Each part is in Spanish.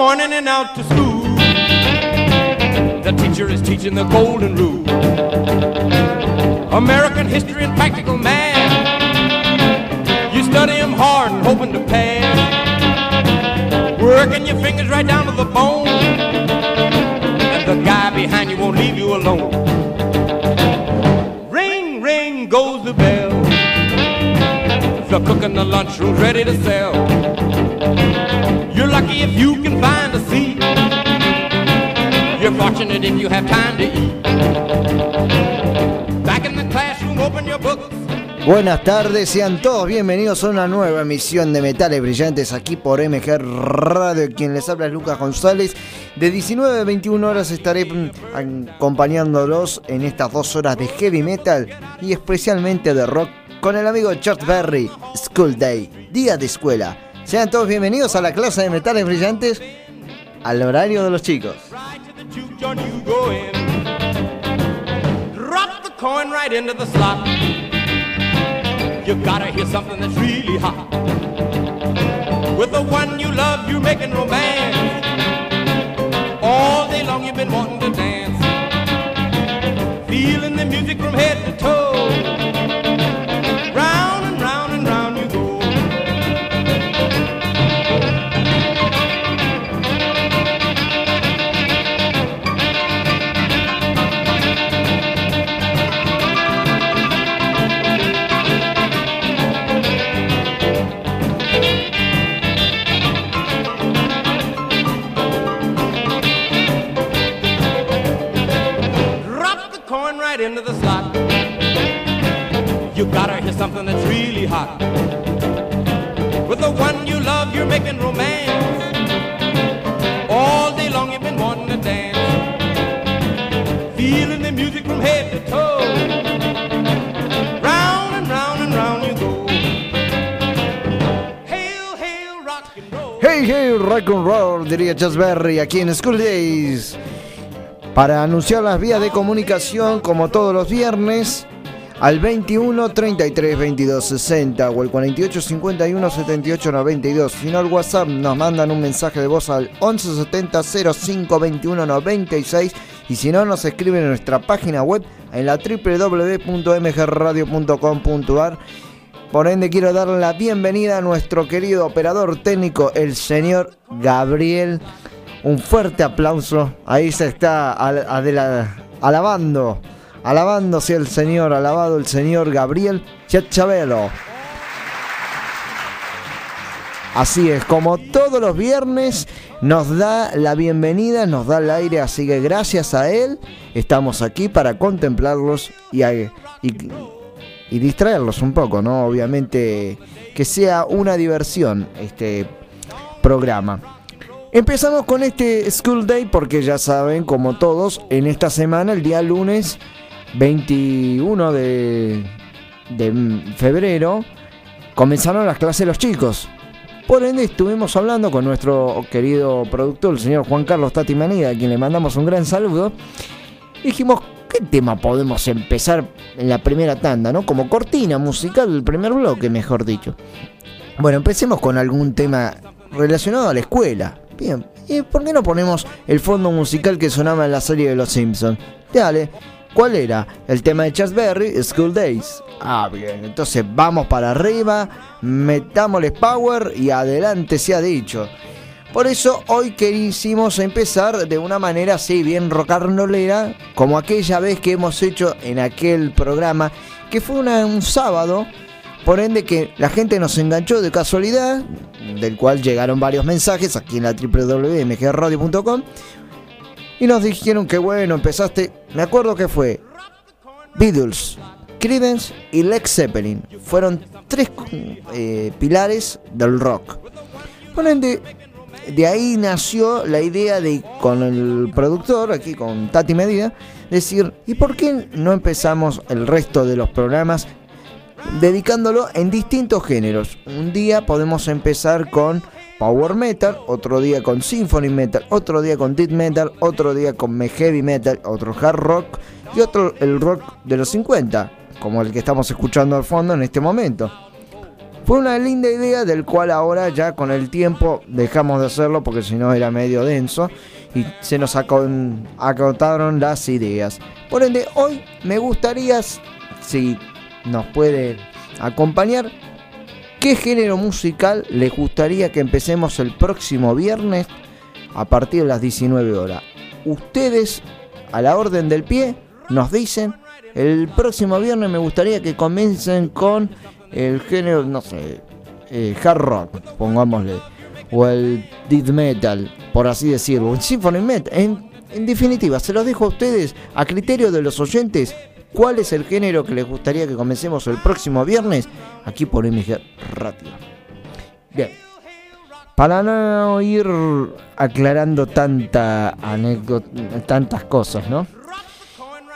Morning and out to school. The teacher is teaching the golden rule. American history and practical math. You study study 'em hard and hoping to pass. Working your fingers right down to the bone. And the guy behind you won't leave you alone. Ring, ring goes the bell. The cook in the lunchroom's ready to sell. You're lucky if you can find a seat. You're fortunate if you have time to eat. Back in the classroom, open your books. Buenas tardes, sean todos bienvenidos a una nueva emisión de Metales Brillantes aquí por MG Radio. Quien les habla es Lucas González. De 19 a 21 horas estaré mm, acompañándolos en estas dos horas de heavy metal y especialmente de rock con el amigo Chuck Berry, School Day, día de escuela. Sean todos bienvenidos a la clase de Metales Brillantes al horario de los chicos. Drop the coin right into the slot. You gotta hear something that's really hot. With the one you love, you're making romance. All day long you've been wanting to dance. Feeling the music from head to toe. Something that's really hot. With the one you love, you're making romance. All day long you've been wanting to dance. Feeling the music from head to toe. Round and round and round you go. Hail, hail, rock and roll. Hey, hey, rock and roll, diría Chas Berry aquí en School Days. Para anunciar las vías de comunicación, como todos los viernes, al 21 33 22 60 o el 48 51 78 92. Si no, al WhatsApp nos mandan un mensaje de voz al 11 70 05 21 96. Y si no, nos escriben en nuestra página web en la www.mgradio.com.ar. Por ende, quiero darle la bienvenida a nuestro querido operador técnico, el señor Gabriel. Un fuerte aplauso. Ahí se está alabando, alabándose el señor, alabado el señor Gabriel Chabelo. Así es, como todos los viernes nos da la bienvenida, nos da el aire, así que gracias a él estamos aquí para contemplarlos y, y distraerlos un poco, ¿no? Obviamente que sea una diversión este programa. Empezamos con este School Day porque ya saben, como todos, en esta semana, el día lunes 21 de, de febrero, comenzaron las clases los chicos. Por ende, estuvimos hablando con nuestro querido productor, el señor Juan Carlos Tati Manida, a quien le mandamos un gran saludo. Dijimos, ¿qué tema podemos empezar en la primera tanda, no? Como cortina musical del primer bloque, mejor dicho. Bueno, empecemos con algún tema relacionado a la escuela. Bien, ¿y por qué no ponemos el fondo musical que sonaba en la serie de Los Simpsons? Dale, ¿cuál era? El tema de Chas Berry, School Days. Ah, bien, entonces vamos para arriba, metámosle power y adelante se ha dicho. Por eso hoy quisimos empezar de una manera así bien rocarnolera, como aquella vez que hemos hecho en aquel programa, que fue una- un sábado, por ende que la gente nos enganchó de casualidad, del cual llegaron varios mensajes aquí en la www.mgradio.com y nos dijeron que bueno, empezaste, me acuerdo que fue Beatles, Creedence y Led Zeppelin. Fueron tres eh, pilares del rock. Por ende, de ahí nació la idea de, con el productor, aquí con Tati Medina, decir, ¿y por qué no empezamos el resto de los programas dedicándolo en distintos géneros? Un día podemos empezar con power metal, otro día con symphony metal, otro día con death metal, otro día con heavy metal, otro hard rock y otro el rock de los 50, como el que estamos escuchando al fondo en este momento. Fue una linda idea del cual ahora ya con el tiempo dejamos de hacerlo porque si no era medio denso y se nos acotaron las ideas. Por ende, hoy me gustaría, si nos puede acompañar, ¿qué género musical les gustaría que empecemos el próximo viernes a partir de las 19 horas? Ustedes, a la orden del pie, nos dicen, el próximo viernes me gustaría que comiencen con el género, no sé, eh, hard rock, pongámosle, o el death metal, por así decirlo, el symphony metal. En, en definitiva, se los dejo a ustedes a criterio de los oyentes. ¿Cuál es el género que les gustaría que comencemos el próximo viernes? Aquí por MG Radio. Bien. Para no ir aclarando tanta anécdota, tantas cosas, ¿no?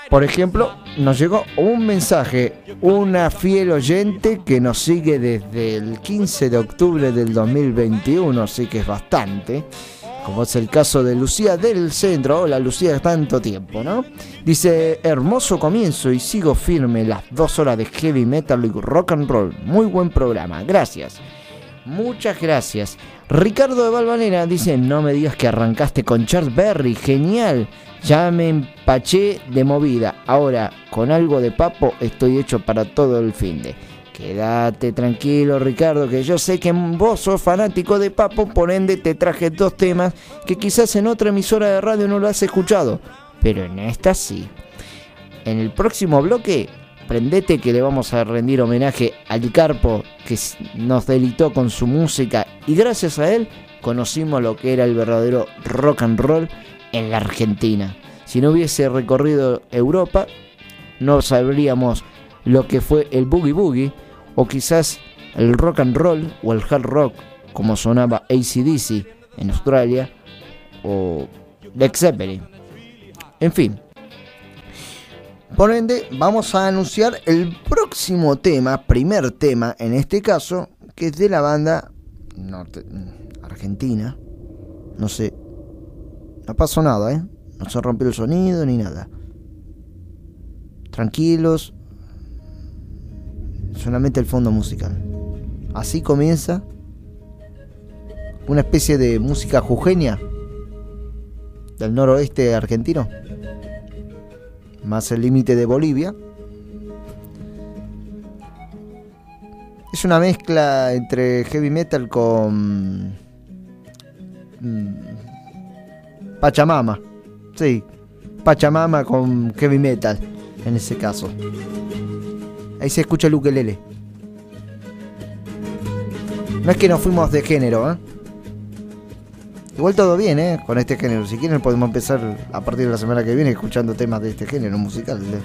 Por ejemplo, nos llegó un mensaje, una fiel oyente que nos sigue desde el 15 de octubre del 2021, así que es bastante, como es el caso de Lucía del Centro. Hola Lucía, tanto tiempo, ¿no? Dice, hermoso comienzo y sigo firme las dos horas de heavy metal y rock and roll. Muy buen programa, gracias. Muchas gracias. Ricardo de Valvanera dice, no me digas que arrancaste con Charles Berry, genial. Ya me empaché de movida. Ahora, con algo de papo, estoy hecho para todo el fin de. Quédate tranquilo, Ricardo, que yo sé que vos sos fanático de Papo, por ende te traje dos temas que quizás en otra emisora de radio no lo has escuchado, pero en esta sí. En el próximo bloque, prendete que le vamos a rendir homenaje al Carpo que nos delitó con su música y gracias a él conocimos lo que era el verdadero rock and roll en la Argentina. Si no hubiese recorrido Europa, no sabríamos lo que fue el boogie boogie o quizás el rock and roll o el hard rock como sonaba ACDC en Australia o Led Zeppelin. En fin. Por ende, vamos a anunciar el próximo tema, primer tema en este caso, que es de la banda norte, argentina. No sé, no pasó nada, ¿eh? No se rompió el sonido ni nada. Tranquilos. Solamente el fondo musical. Así comienza una especie de música jujeña del noroeste argentino, más el límite de Bolivia. Es una mezcla entre heavy metal con mm, Pachamama. Sí, Pachamama con heavy metal, en ese caso. Ahí se escucha el ukelele. No es que nos fuimos de género, ¿eh? Igual todo bien, ¿eh? Con este género. Si quieren podemos empezar a partir de la semana que viene escuchando temas de este género musical. ¿eh?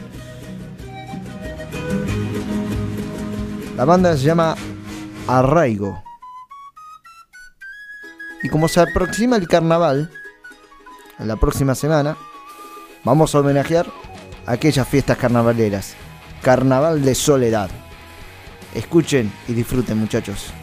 La banda se llama Arraigo. Y como se aproxima el carnaval, la próxima semana, vamos a homenajear aquellas fiestas carnavaleras. Carnaval de Soledad. Escuchen y disfruten muchachos.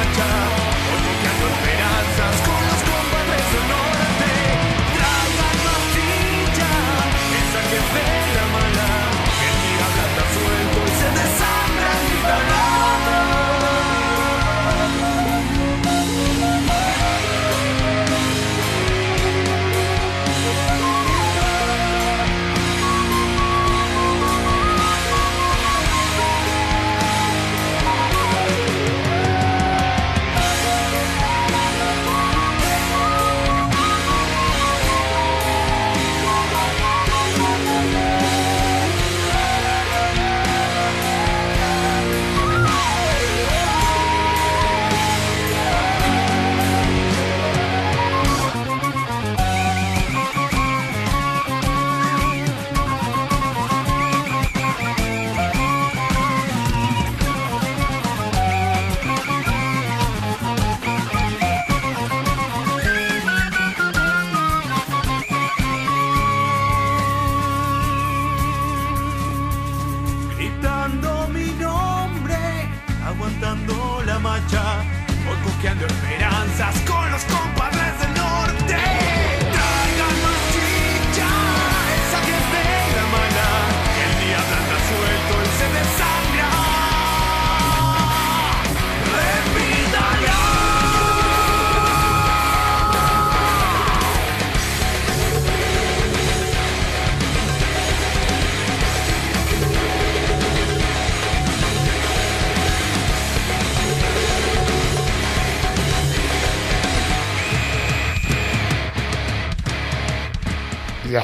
La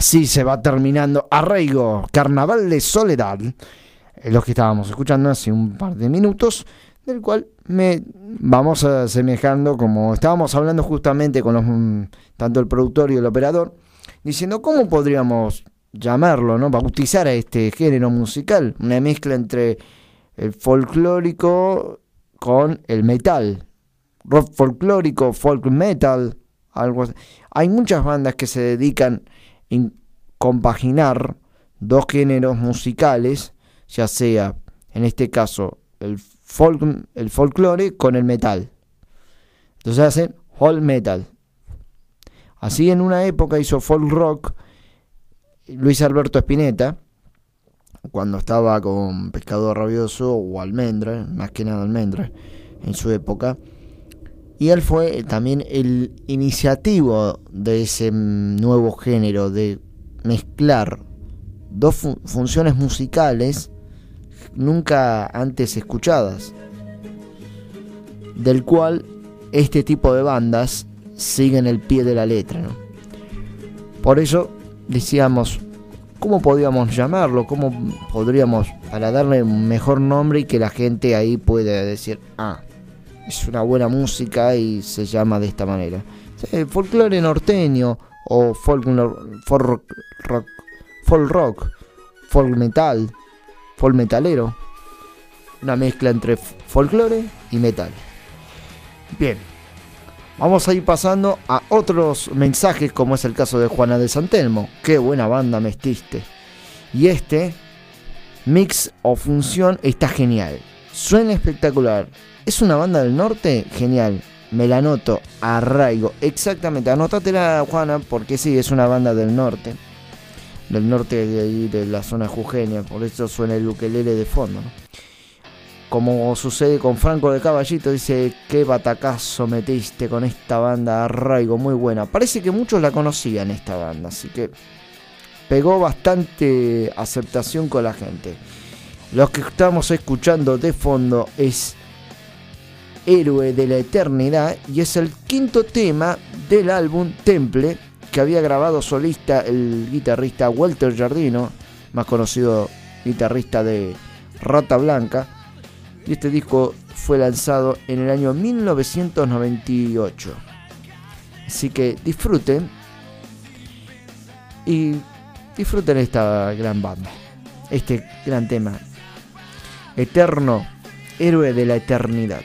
así se va terminando Arraigo, Carnaval de Soledad, es lo que estábamos escuchando hace un par de minutos, del cual me vamos asemejando, como estábamos hablando justamente con los, mm, tanto el productor y el operador, diciendo cómo podríamos llamarlo, ¿no? bautizar a este género musical, una mezcla entre el folclórico con el metal, rock folclórico, folk metal, algo así. Hay muchas bandas que se dedican compaginar dos géneros musicales, ya sea en este caso el folk, el folclore con el metal. Entonces hacen folk metal. Así en una época hizo folk rock Luis Alberto Spinetta, cuando estaba con Pescado Rabioso o Almendra, más que nada Almendra, en su época. Y él fue también el iniciativo de ese nuevo género, de mezclar dos fu funciones musicales nunca antes escuchadas, del cual este tipo de bandas siguen el pie de la letra. ¿no? Por eso decíamos, ¿cómo podríamos llamarlo? ¿Cómo podríamos, para darle un mejor nombre y que la gente ahí pueda decir, ah, es una buena música y se llama de esta manera? Folclore norteño o folk, folk, rock, folk rock, folk metal, folk metalero. Una mezcla entre folclore y metal. Bien, Vamos a ir pasando a otros mensajes, como es el caso de Juana de Santelmo. Qué buena banda mestiste. Y este mix o función está genial. Suena espectacular. ¿Es una banda del norte? Genial. Me la anoto. Arraigo. Exactamente. Anótatela, Juana, porque sí, es una banda del norte. Del norte de ahí, de la zona jujeña. Por eso suena el ukelele de fondo, ¿no? como sucede con Franco de Caballito, dice, qué batacazo metiste con esta banda Arraigo, muy buena. Parece que muchos la conocían esta banda, así que pegó bastante aceptación con la gente. Lo que estamos escuchando de fondo es Héroe de la Eternidad y es el quinto tema del álbum Temple que había grabado solista el guitarrista Walter Jardino, más conocido guitarrista de Rata Blanca y este disco fue lanzado en el año 1998. Así que disfruten. Y disfruten esta gran banda, este gran tema. Eterno, héroe de la eternidad.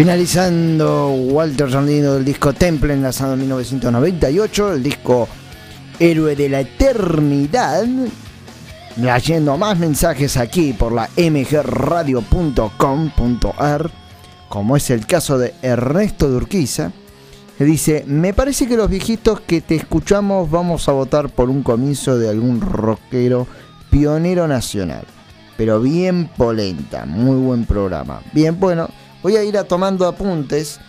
Finalizando Walter Sandino del disco Temple, lanzado en 1998, el disco Héroe de la Eternidad. Leyendo más mensajes aquí por la mgradio.com.ar, como es el caso de Ernesto Durquiza, que dice, me parece que los viejitos que te escuchamos vamos a votar por un comienzo de algún rockero pionero nacional, pero bien polenta, muy buen programa. Bien, bueno, voy a ir a tomando apuntes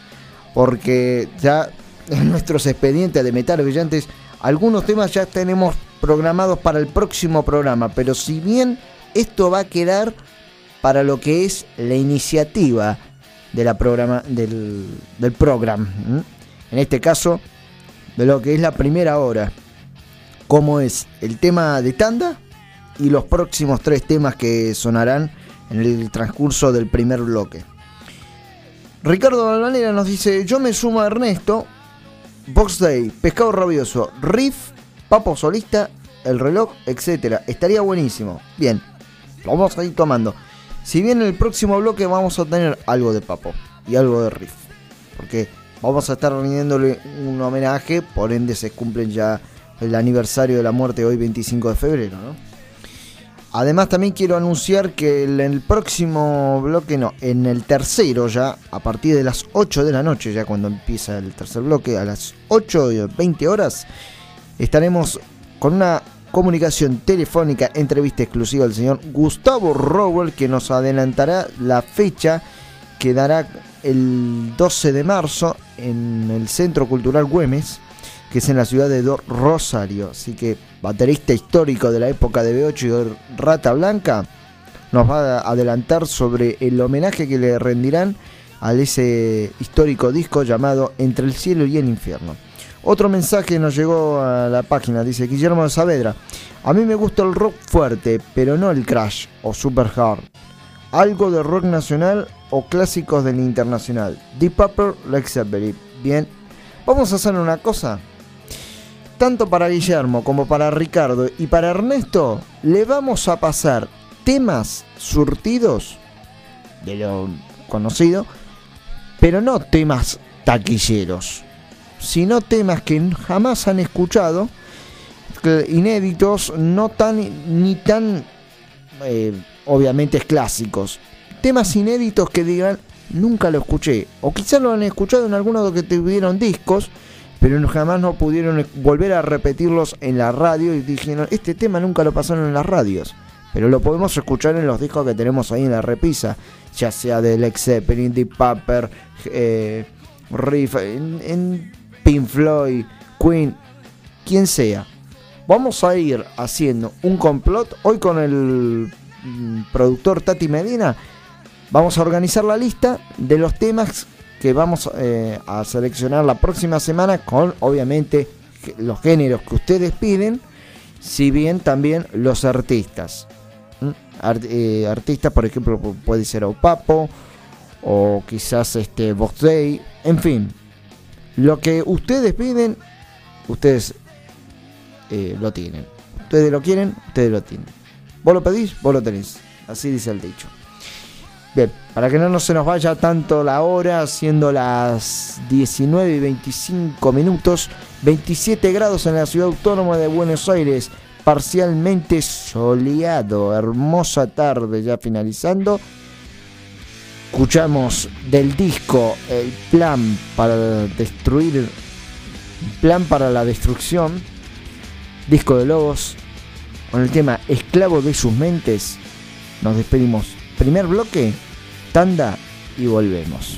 porque ya en nuestros expedientes de metal brillantes algunos temas ya tenemos programados para el próximo programa, pero si bien esto va a quedar para lo que es la iniciativa de la programa, del, del programa, en este caso de lo que es la primera hora, como es el tema de tanda y los próximos tres temas que sonarán en el transcurso del primer bloque. Ricardo Balvanera nos dice, yo me sumo a Ernesto, Box Day, Pescado Rabioso, Riff, Papo Solista, El Reloj, etcétera. Estaría buenísimo. Bien, lo vamos a ir tomando. Si bien en el próximo bloque vamos a tener algo de Papo y algo de Riff. Porque vamos a estar rindiéndole un homenaje, por ende se cumplen ya el aniversario de la muerte hoy 25 de febrero, ¿no? Además también quiero anunciar que en el próximo bloque, no, en el tercero ya, a partir de las 8 de la noche, ya cuando empieza el tercer bloque, a las 8 y 20 horas, estaremos con una comunicación telefónica, entrevista exclusiva del señor Gustavo Rowell, que nos adelantará la fecha que dará el 12 de marzo en el Centro Cultural Güemes, que es en la ciudad de Rosario. Así que baterista histórico de la época de B8 y Rata Blanca, nos va a adelantar sobre el homenaje que le rendirán a ese histórico disco llamado Entre el cielo y el infierno. Otro mensaje nos llegó a la página, dice Guillermo Saavedra. A mí me gusta el rock fuerte, pero no el crash o super hard. Algo de rock nacional o clásicos del internacional. Deep Purple, Led Zeppelin. Bien, vamos a hacer una cosa. Tanto para Guillermo como para Ricardo y para Ernesto, le vamos a pasar temas surtidos de lo conocido, pero no temas taquilleros, sino temas que jamás han escuchado, inéditos, no tan ni tan eh, obviamente clásicos. Temas inéditos que digan nunca lo escuché, o quizás lo han escuchado en algunos que tuvieron discos, pero jamás no pudieron volver a repetirlos en la radio y dijeron, este tema nunca lo pasaron en las radios. Pero lo podemos escuchar en los discos que tenemos ahí en la repisa, ya sea de Led Zeppelin, Deep Purple, eh, Riff, en, en Pink Floyd, Queen, quien sea. Vamos a ir haciendo un complot hoy con el mm, productor Tati Medina. Vamos a organizar la lista de los temas que vamos eh, a seleccionar la próxima semana con obviamente los géneros que ustedes piden, si bien también los artistas. Art- eh, artistas, por ejemplo, pu- puede ser Opapo o quizás este Vox Day, en fin. Lo que ustedes piden, ustedes eh, lo tienen. Ustedes lo quieren, ustedes lo tienen. Vos lo pedís, vos lo tenés. Así dice el dicho. Bien, para que no se nos vaya tanto la hora, siendo las 19 y 25 minutos, 27 grados en la ciudad autónoma de Buenos Aires, parcialmente soleado, hermosa tarde ya finalizando. Escuchamos del disco El plan para destruir, plan para la destrucción, disco de lobos, con el tema Esclavo de sus mentes. Nos despedimos. Primer bloque, tanda y volvemos.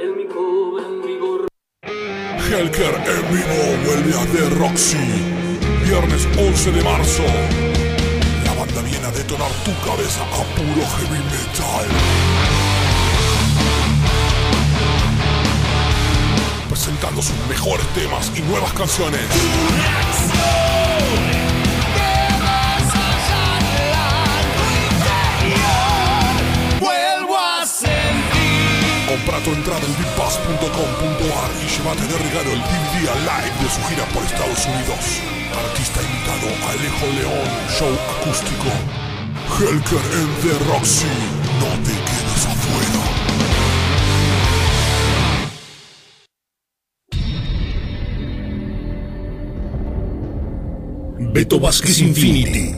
Helker en vivo vuelve a The Roxy. Viernes 11 de marzo. La banda viene a detonar tu cabeza a puro heavy metal. Presentando sus mejores temas y nuevas canciones. Compra tu entrada en vippass.com.ar y llévate de regalo el DVD a live de su gira por Estados Unidos. Artista invitado Alejo León, show acústico. Helker en The Roxy. No te quedes afuera. Beto Vázquez Infinity.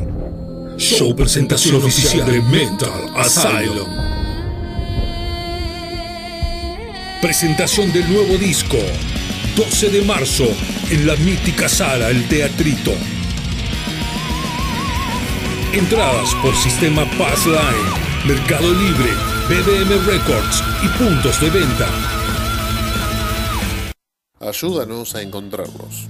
Show presentación oficial de Mental Asylum. Presentación del nuevo disco. 12 de marzo en la mítica sala El Teatrito. Entradas por sistema Passline, Mercado Libre, BBM Records y puntos de venta. Ayúdanos a encontrarlos.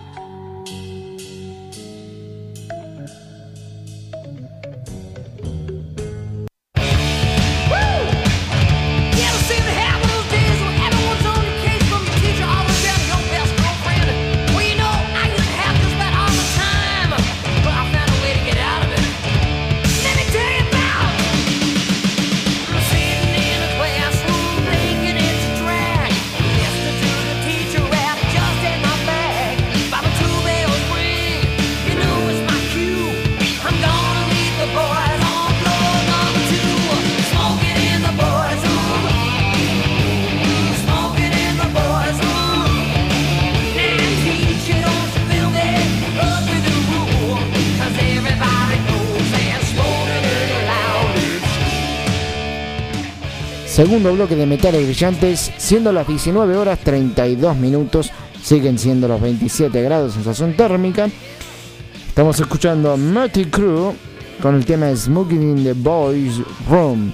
Segundo bloque de metales brillantes, siendo las 19 horas 32 minutos, siguen siendo los 27 grados sensación térmica. Estamos escuchando Murty Crew con el tema Smoking in the Boys Room,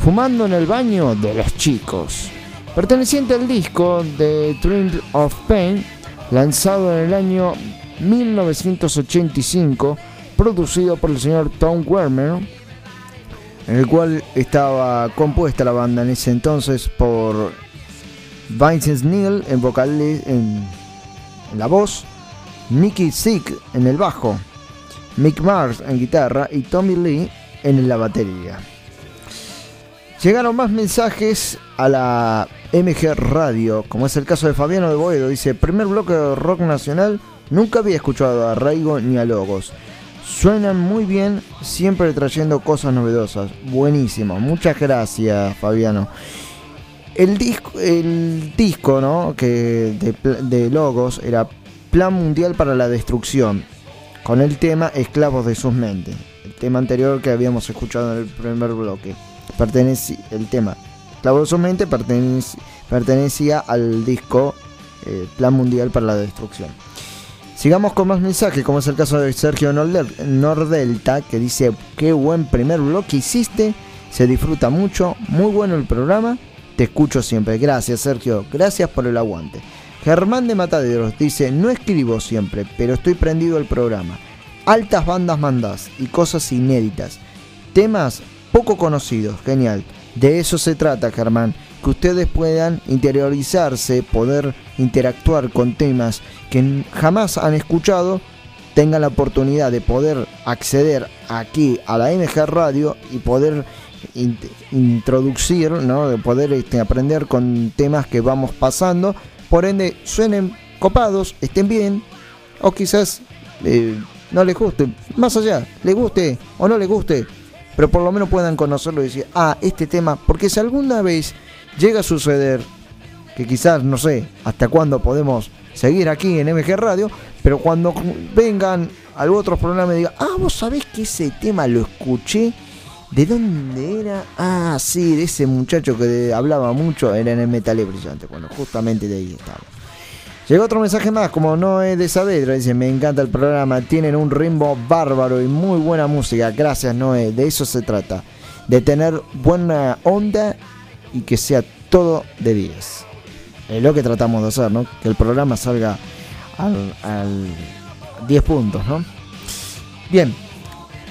fumando en el baño de los chicos. Perteneciente al disco The Triumph of Pain, lanzado en el año 1985, producido por el señor Tom Werner, en el cual estaba compuesta la banda en ese entonces por Vincent Neil en vocal en, en la voz, Nicky Sick en el bajo, Mick Mars en guitarra y Tommy Lee en la batería. Llegaron más mensajes a la MG Radio, como es el caso de Fabiano de Boedo. Dice, primer bloque de rock nacional, nunca había escuchado a Raigo ni a Logos. Suenan muy bien, siempre trayendo cosas novedosas. Buenísimo, muchas gracias Fabiano. El disco, el disco ¿no? que de, Logos era Plan Mundial para la Destrucción, con el tema Esclavos de sus mentes. El tema anterior que habíamos escuchado en el primer bloque. Pertenece, el tema Esclavos de sus mentes pertenecía al disco eh, Plan Mundial para la Destrucción. Sigamos con más mensajes, como es el caso de Sergio Nordel- Nordelta, que dice, qué buen primer bloque hiciste, se disfruta mucho, muy bueno el programa, te escucho siempre. Gracias Sergio, gracias por el aguante. Germán de Mataderos dice, no escribo siempre, pero estoy prendido al programa. Altas bandas mandás y cosas inéditas. Temas poco conocidos, genial. De eso se trata, Germán, que ustedes puedan interiorizarse, poder interactuar con temas que jamás han escuchado tengan la oportunidad de poder acceder aquí a la MG Radio y poder in- introducir, ¿no? de poder este, aprender con temas que vamos pasando, por ende suenen copados, estén bien, o quizás eh, no les guste, más allá, les guste o no les guste, pero por lo menos puedan conocerlo y decir, ah, este tema, porque si alguna vez llega a suceder, que quizás no sé hasta cuándo podemos seguir aquí en MG Radio, pero cuando vengan a otros programas y digan, ah, vos sabés que ese tema lo escuché, ¿de dónde era? Ah, sí, de ese muchacho que hablaba mucho, era en el Metal Brillante, bueno, justamente de ahí estaba. Llegó otro mensaje más, como Noé de Saavedra, dice, me encanta el programa, tienen un ritmo bárbaro y muy buena música, gracias Noé, de eso se trata, de tener buena onda y que sea todo de 10. Es lo que tratamos de hacer, ¿no? Que el programa salga al, al 10 puntos, ¿no? Bien,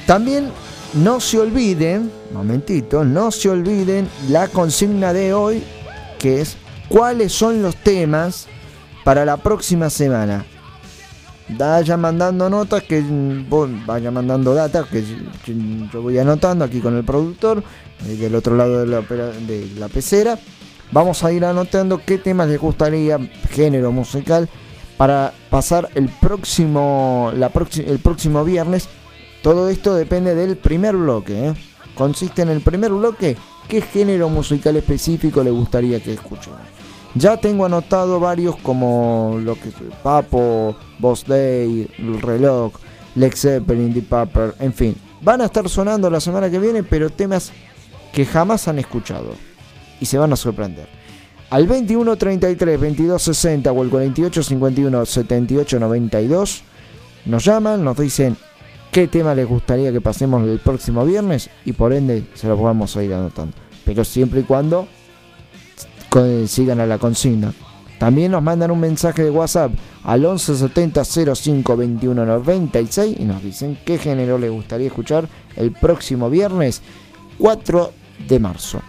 también no se olviden, momentito, no se olviden la consigna de hoy, que es cuáles son los temas para la próxima semana. Vaya mandando notas, que vaya mandando datas, que yo- voy anotando aquí con el productor, del otro lado de la, de la pecera. Vamos a ir anotando qué temas les gustaría, género musical, para pasar el próximo, la el próximo viernes. Todo esto depende del primer bloque. ¿eh? Consiste en el primer bloque, qué género musical específico le gustaría que escuchemos. Ya tengo anotado varios como lo que Papo, Boss Day, El Reloj, Lex Zeppelin, Deep Purple, en fin. Van a estar sonando la semana que viene, pero temas que jamás han escuchado. Y se van a sorprender. Al 21 33 22 60 o el 48 51 78 92 nos llaman, nos dicen qué tema les gustaría que pasemos el próximo viernes y por ende se los vamos a ir anotando. Pero siempre y cuando sigan a la consigna. También nos mandan un mensaje de WhatsApp al 1170 05 21 96 y nos dicen qué género les gustaría escuchar el próximo viernes 4 de marzo.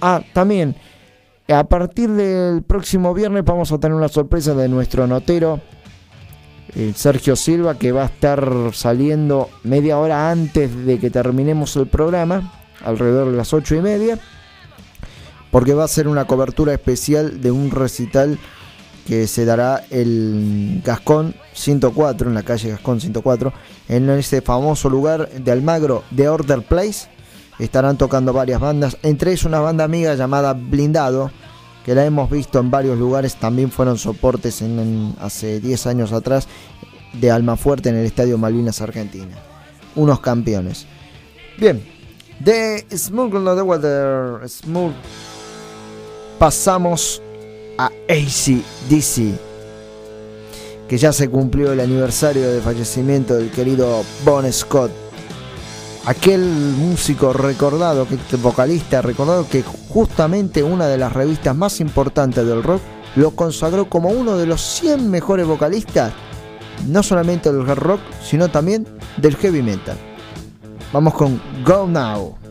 Ah, también a partir del próximo viernes vamos a tener una sorpresa de nuestro notero eh, Sergio Silva que va a estar saliendo media hora antes de que terminemos el programa, alrededor de las ocho y media porque va a ser una cobertura especial de un recital que se dará el Gascón 104, en la calle Gascón 104, en ese famoso lugar de Almagro, de Order Place. Estarán tocando varias bandas, entre ellas una banda amiga llamada Blindado, que la hemos visto en varios lugares, también fueron soportes en, hace 10 años atrás de Almafuerte en el Estadio Malvinas Argentina. Unos campeones. Bien, de Smooth No the Water, Smooth pasamos a ACDC, que ya se cumplió el aniversario del fallecimiento del querido Bon Scott, aquel músico recordado, vocalista recordado que justamente una de las revistas más importantes del rock lo consagró como uno de los 100 mejores vocalistas, no solamente del rock, sino también del heavy metal. Vamos con Go Now.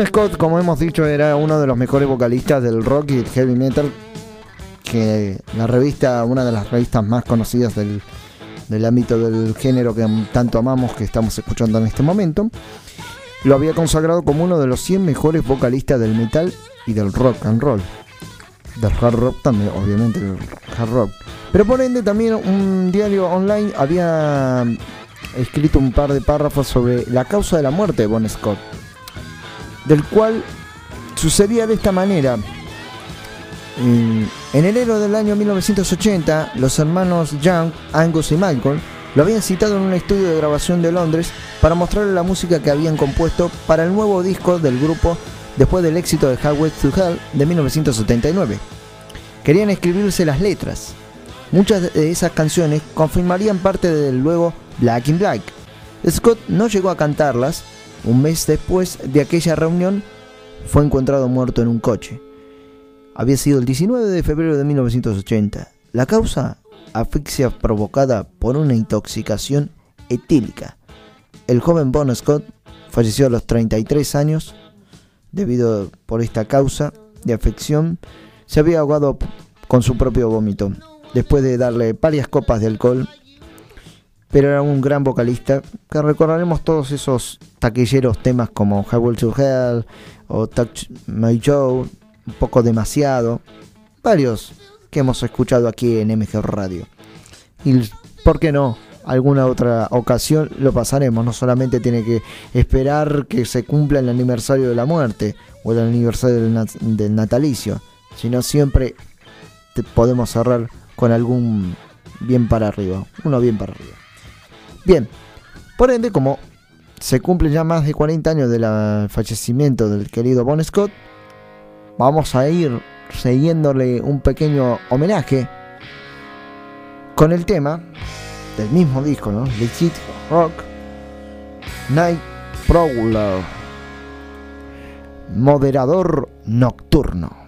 Bon Scott, como hemos dicho, era uno de los mejores vocalistas del rock y el heavy metal, que la revista, una de las revistas más conocidas del, del ámbito del género que tanto amamos, que estamos escuchando en este momento, lo había consagrado como uno de los 100 mejores vocalistas del metal y del rock and roll. Del hard rock también, obviamente, del hard rock. Pero por ende también un diario online había escrito un par de párrafos sobre la causa de la muerte de Bon Scott, del cual sucedía de esta manera. En en enero del año 1980, los hermanos Young, Angus y Michael lo habían citado en un estudio de grabación de Londres para mostrarle la música que habían compuesto para el nuevo disco del grupo después del éxito de Highway to Hell de 1979. Querían escribirse las letras. Muchas de esas canciones confirmarían parte del luego Black in Black. Scott no llegó a cantarlas. Un mes después de aquella reunión, fue encontrado muerto en un coche. Había sido el 19 de febrero de 1980. La causa, asfixia provocada por una intoxicación etílica. El joven Bon Scott falleció a los 33 años debido por esta causa de afección. Se había ahogado con su propio vómito después de darle varias copas de alcohol. Pero era un gran vocalista que recordaremos todos esos taquilleros temas como Highway to Hell o Touch My Joe, un poco demasiado, varios que hemos escuchado aquí en MG Radio. Y por qué no, alguna otra ocasión lo pasaremos, no solamente tiene que esperar que se cumpla el aniversario de la muerte o el aniversario del, del natalicio, sino siempre te- podemos cerrar con algún bien para arriba, uno bien para arriba. Bien, por ende, como se cumplen ya más de 40 años del fallecimiento del querido Bon Scott, vamos a ir siguiéndole un pequeño homenaje con el tema del mismo disco, ¿no? Legit Rock Night Prowler Moderador Nocturno.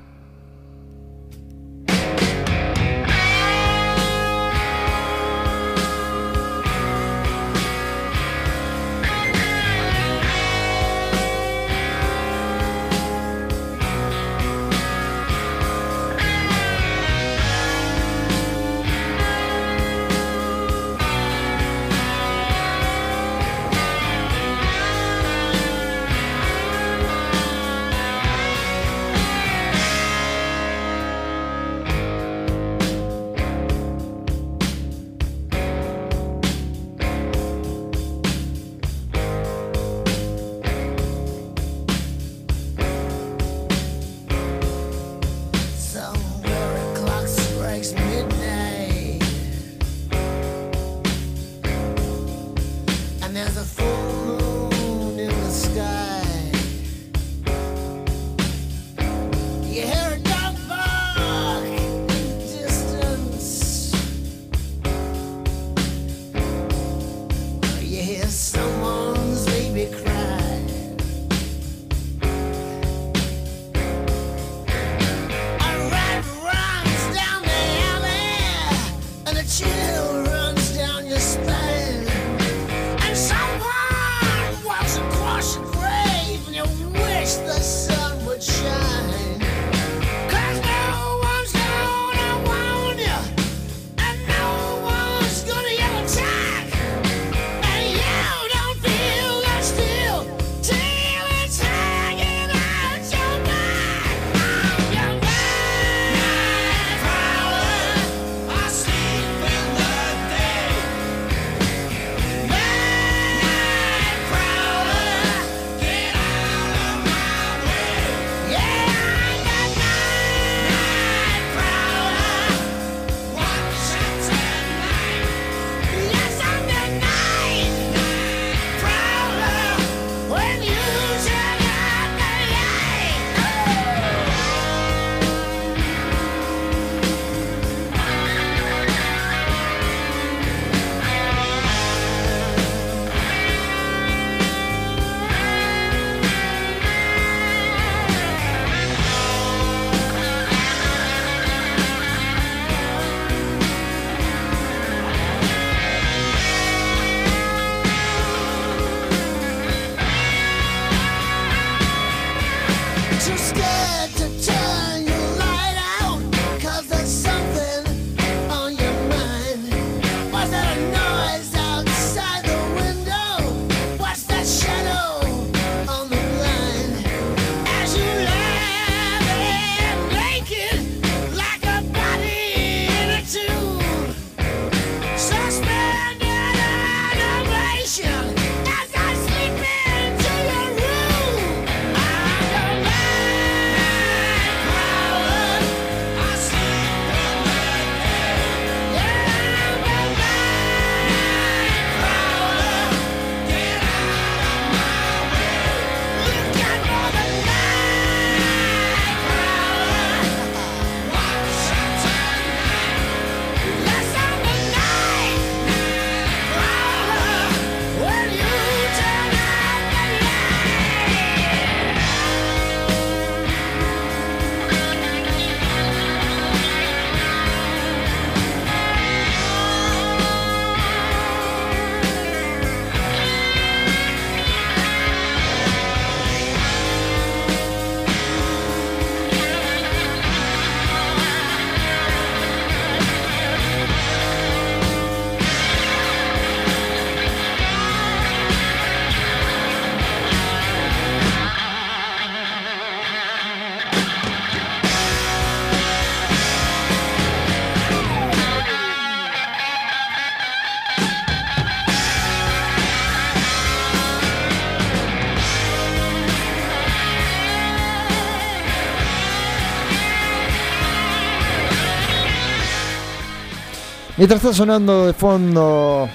Mientras está sonando de fondo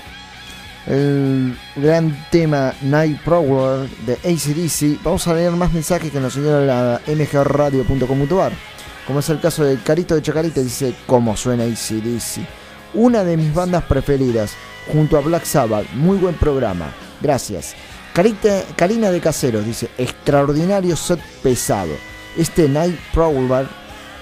el gran tema Night Prowler de ACDC, vamos a leer más mensajes que nos llegaron a mgradio.com.ar. Como es el caso de Carito de Chacarita, dice cómo suena ACDC. Una de mis bandas preferidas, junto a Black Sabbath. Muy buen programa. Gracias. Carita, Karina de Caseros dice, extraordinario set pesado. Este Night Prowler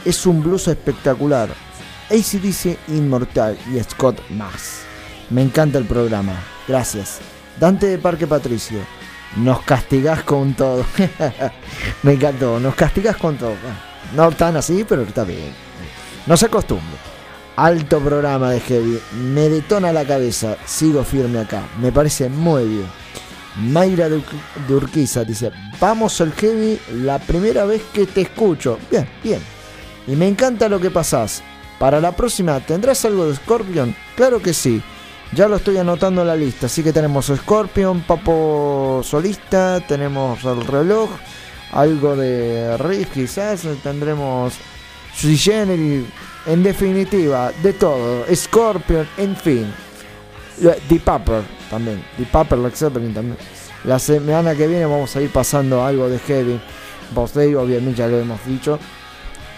es un blues espectacular. ACDC Inmortal y Scott Mass. Me encanta el programa. Gracias. Dante de Parque Patricio. Nos castigás con todo. Me encantó. Nos castigás con todo. No tan así, pero está bien. No se acostumbre. Alto programa de Heavy. Me detona la cabeza. Sigo firme acá. Me parece muy bien. Mayra de Ur- de Urquiza dice, vamos al Heavy la primera vez que te escucho. Bien, bien. Y me encanta lo que pasás. Para la próxima, ¿tendrás algo de Scorpion? Claro que sí. Ya lo estoy anotando en la lista. Así que tenemos Scorpion, Papo Solista, tenemos el reloj, algo de Riff quizás, tendremos Sui en definitiva, de todo. Scorpion, en fin. Deep Purple también. Purple, Led Zeppelin también. La semana que viene vamos a ir pasando algo de Heavy. Boss Day, obviamente ya lo hemos dicho.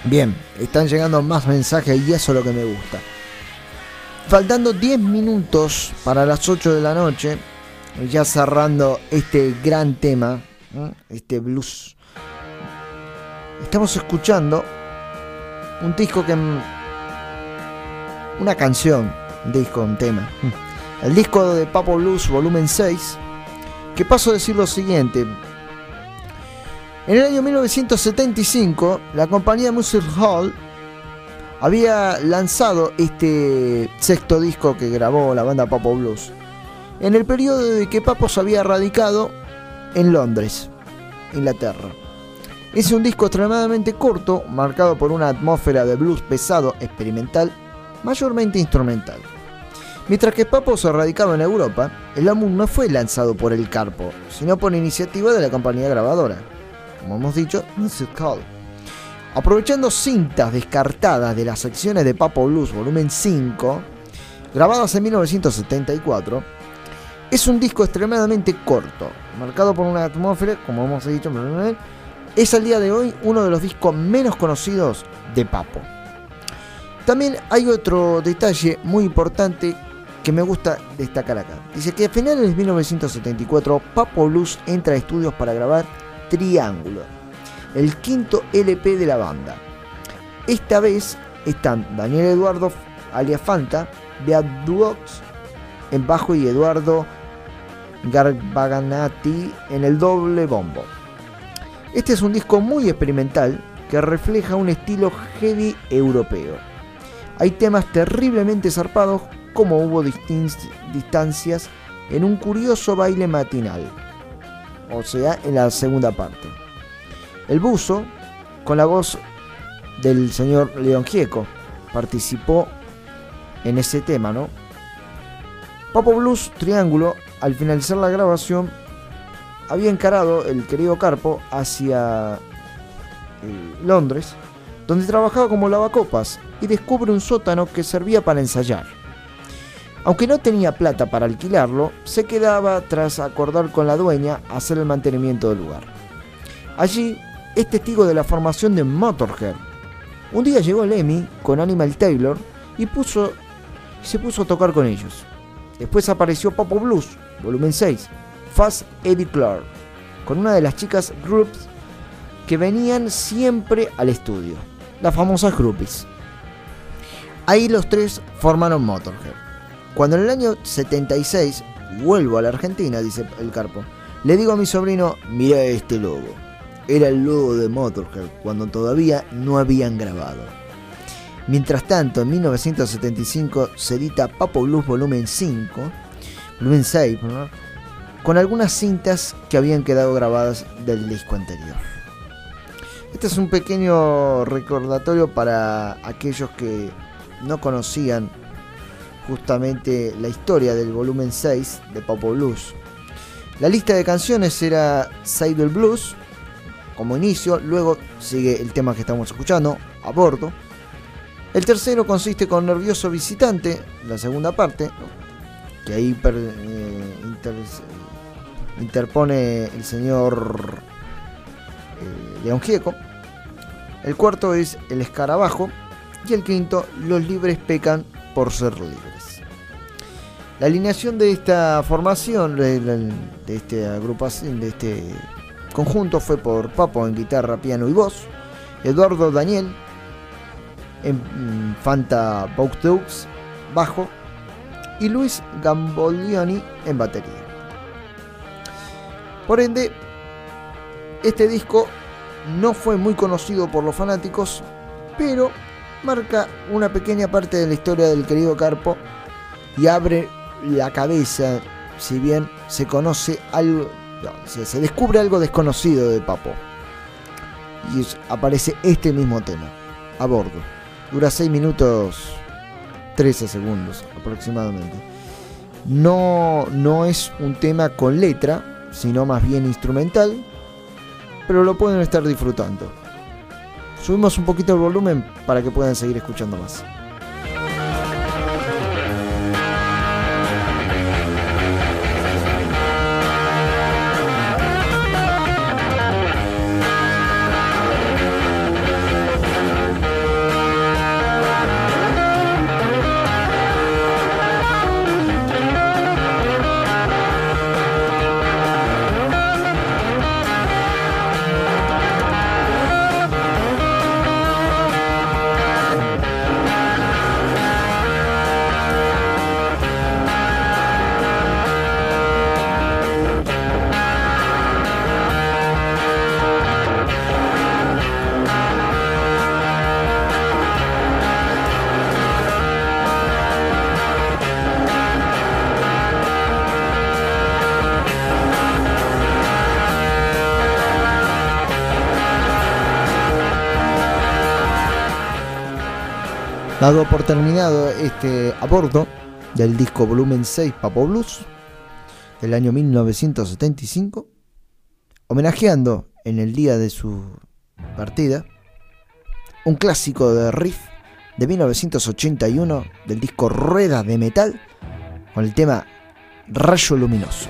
Bien, están llegando más mensajes y eso es lo que me gusta. Faltando 10 minutos para las 8 de la noche, ya cerrando este gran tema, este blues. Estamos escuchando un disco que... mm, Una canción, un disco, un tema. El disco de Papo Blues, volumen 6, que paso a decir lo siguiente. En el año 1975, la compañía Music Hall había lanzado este sexto disco que grabó la banda Papo Blues. En el periodo de que Papo se había radicado en Londres, Inglaterra. Es un disco extremadamente corto, marcado por una atmósfera de blues pesado, experimental, mayormente instrumental. Mientras que Papo se radicaba en Europa, el álbum no fue lanzado por el Carpo, sino por iniciativa de la compañía grabadora, como hemos dicho, Music Hall. Aprovechando cintas descartadas de las secciones de Papo Blues volumen 5, grabadas en 1974, es un disco extremadamente corto, marcado por una atmósfera, como hemos dicho, es al día de hoy uno de los discos menos conocidos de Papo. También hay otro detalle muy importante que me gusta destacar acá. Dice que a finales de 1974 Papo Blues entra a estudios para grabar Triángulo, el quinto LP de la banda. Esta vez están Daniel Eduardo alias Fanta, Beat Duox en bajo y Eduardo Garbaganati en el doble bombo. Este es un disco muy experimental que refleja un estilo heavy europeo. Hay temas terriblemente zarpados como hubo distancias en un curioso baile matinal, o sea, en la segunda parte. El buzo, con la voz del señor León Gieco, participó en ese tema, ¿no? Papo Blues Triángulo, al finalizar la grabación, había encarado el querido Carpo hacia eh, Londres, donde trabajaba como lavacopas y descubre un sótano que servía para ensayar. Aunque no tenía plata para alquilarlo, se quedaba tras acordar con la dueña hacer el mantenimiento del lugar. Allí es testigo de la formación de Motorhead. Un día llegó Lemmy con Animal Taylor y se puso a tocar con ellos. Después apareció Papo Blues, volumen 6, Fast Eddie Clark, con una de las chicas groups que venían siempre al estudio, las famosas groupies. Ahí los tres formaron Motorhead. Cuando en el año 76 vuelvo a la Argentina, dice el Carpo, le digo a mi sobrino, mira este logo. Era el logo de Motorhead cuando todavía no habían grabado. Mientras tanto, en 1975 se edita Papo Blues Volumen 5, Volumen 6, ¿no? con algunas cintas que habían quedado grabadas del disco anterior. Este es un pequeño recordatorio para aquellos que no conocían justamente la historia del volumen 6 de Papo Blues. La lista de canciones era Side Blues como inicio, luego sigue el tema que estamos escuchando, A Bordo, El tercero consiste con Nervioso Visitante, la segunda parte, que ahí eh, inter- interpone el señor eh, León Gieco. El cuarto es El Escarabajo. Y el quinto, Los libres pecan por ser libres. La alineación de esta formación, de, de- este agrupación, de este conjunto fue por Papo en guitarra, piano y voz, Eduardo Daniel en mm, Fanta Bouteux, bajo, y Luis Gambolioni en batería. Por ende, este disco no fue muy conocido por los fanáticos, pero marca una pequeña parte de la historia del querido Carpo y abre la cabeza, si bien se conoce algo, se, descubre algo desconocido de Papo. Y aparece este mismo tema, a bordo. Dura 6 minutos 13 segundos aproximadamente. No, no es un tema con letra, sino más bien instrumental, pero lo pueden estar disfrutando. Subimos un poquito el volumen para que puedan seguir escuchando más. Dado por terminado este aborto del disco volumen 6 Papo Blues del año 1975, homenajeando en el día de su partida un clásico de riff de 1981 del disco Ruedas de Metal con el tema Rayo Luminoso.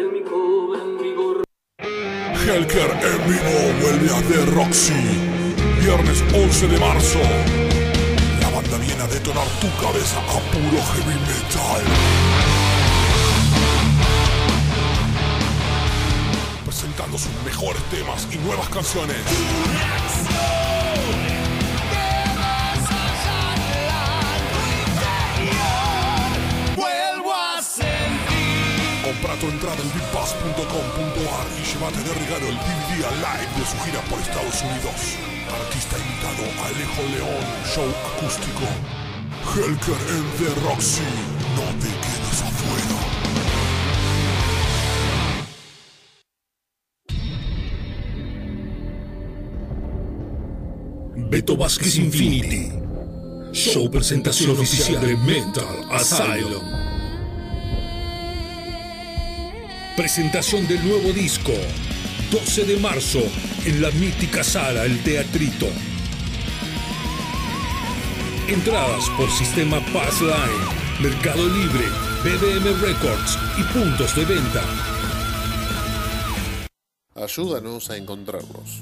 Helker en vivo vuelve a The Roxy. Viernes 11 de marzo. La banda viene a detonar tu cabeza a puro heavy metal. Presentando sus mejores temas y nuevas canciones. Compra tu entrada en bigpass.com.ar y llévate de regalo el DVD live de su gira por Estados Unidos. Artista invitado Alejo León, show acústico. Helker en The Roxy. No te quedes afuera. Beto Vázquez Infinity. Show presentación oficial de Metal Asylum. Presentación del nuevo disco. 12 de marzo en la mítica sala El Teatrito. Entradas por sistema Passline, Mercado Libre, BBM Records y puntos de venta. Ayúdanos a encontrarlos.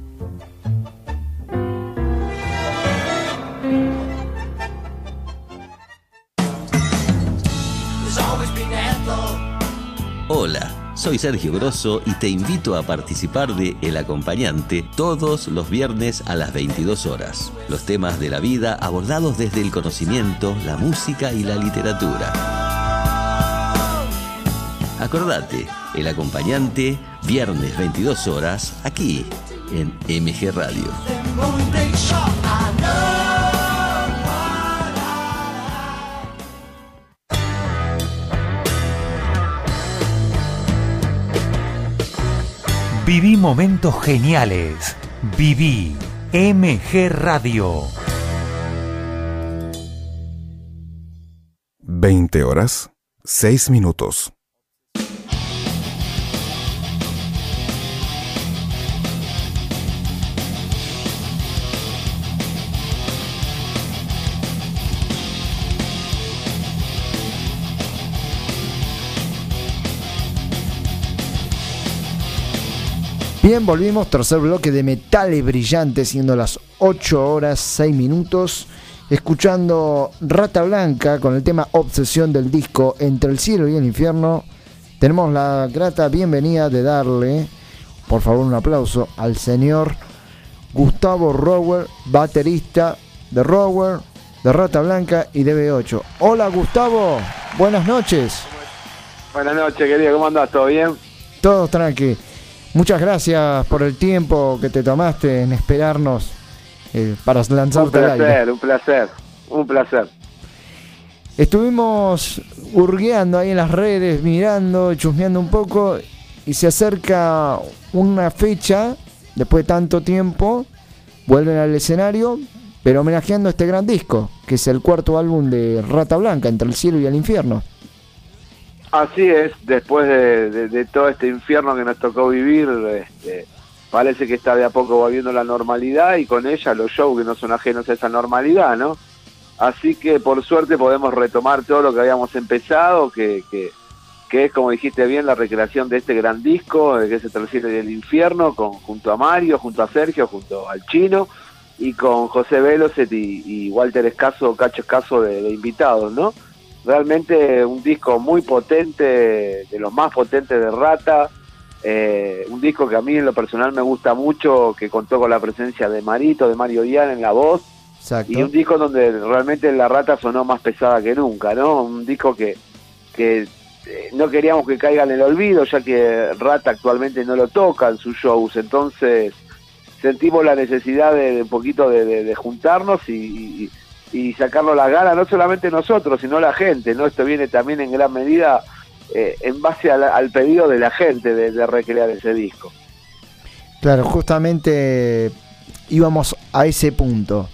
Soy Sergio Grosso y te invito a participar de El Acompañante todos los viernes a las 22 horas. Los temas de la vida abordados desde el conocimiento, la música y la literatura. Acordate, El Acompañante, viernes 22 horas, aquí en MG Radio. Viví momentos geniales. Viví MG Radio. 20 horas, 6 minutos. Bien, volvimos, tercer bloque de Metales Brillantes, siendo las 8 horas 6 minutos, escuchando Rata Blanca con el tema Obsesión del disco Entre el cielo y el infierno. Tenemos la grata bienvenida de darle, por favor, un aplauso al señor Gustavo Rower, baterista de Rower, de Rata Blanca y de B8. Hola Gustavo, buenas noches. Buenas noches, querido, ¿cómo andás? ¿Todo bien? Todo tranqui. Muchas gracias por el tiempo que te tomaste en esperarnos eh, para Un lanzarte al aire. placer, un placer, un placer. Estuvimos hurgueando ahí en las redes, mirando, chusmeando un poco y se acerca una fecha, después de tanto tiempo, vuelven al escenario, pero homenajeando este gran disco, que es el cuarto álbum de Rata Blanca, Entre el cielo y el infierno. Así es, después de, todo este infierno que nos tocó vivir, este, parece que está de a poco volviendo la normalidad y con ella los shows que no son ajenos a esa normalidad, ¿no? Así que por suerte podemos retomar todo lo que habíamos empezado, que, que, que es, como dijiste bien, la recreación de este gran disco, de que es el cielo y el infierno, con, junto a Mario, junto a Sergio, junto al Chino y con José Veloset y, Walter Escaso, Cacho Escaso de invitados, ¿no? Realmente un disco muy potente, de los más potentes de Rata, eh, un disco que a mí en lo personal me gusta mucho, que contó con la presencia de Marito, de Mario Dian en la voz, Exacto. y un disco donde realmente la Rata sonó más pesada que nunca, ¿no? Un disco que, que eh, no queríamos que caiga en el olvido, ya que Rata actualmente no lo toca en sus shows, entonces sentimos la necesidad de, de un poquito de, de- de juntarnos y, y, y sacarnos las ganas, no solamente nosotros, sino la gente, ¿no? Esto viene también en gran medida eh, en base al pedido de la gente de, de recrear ese disco. Claro, justamente íbamos a ese punto.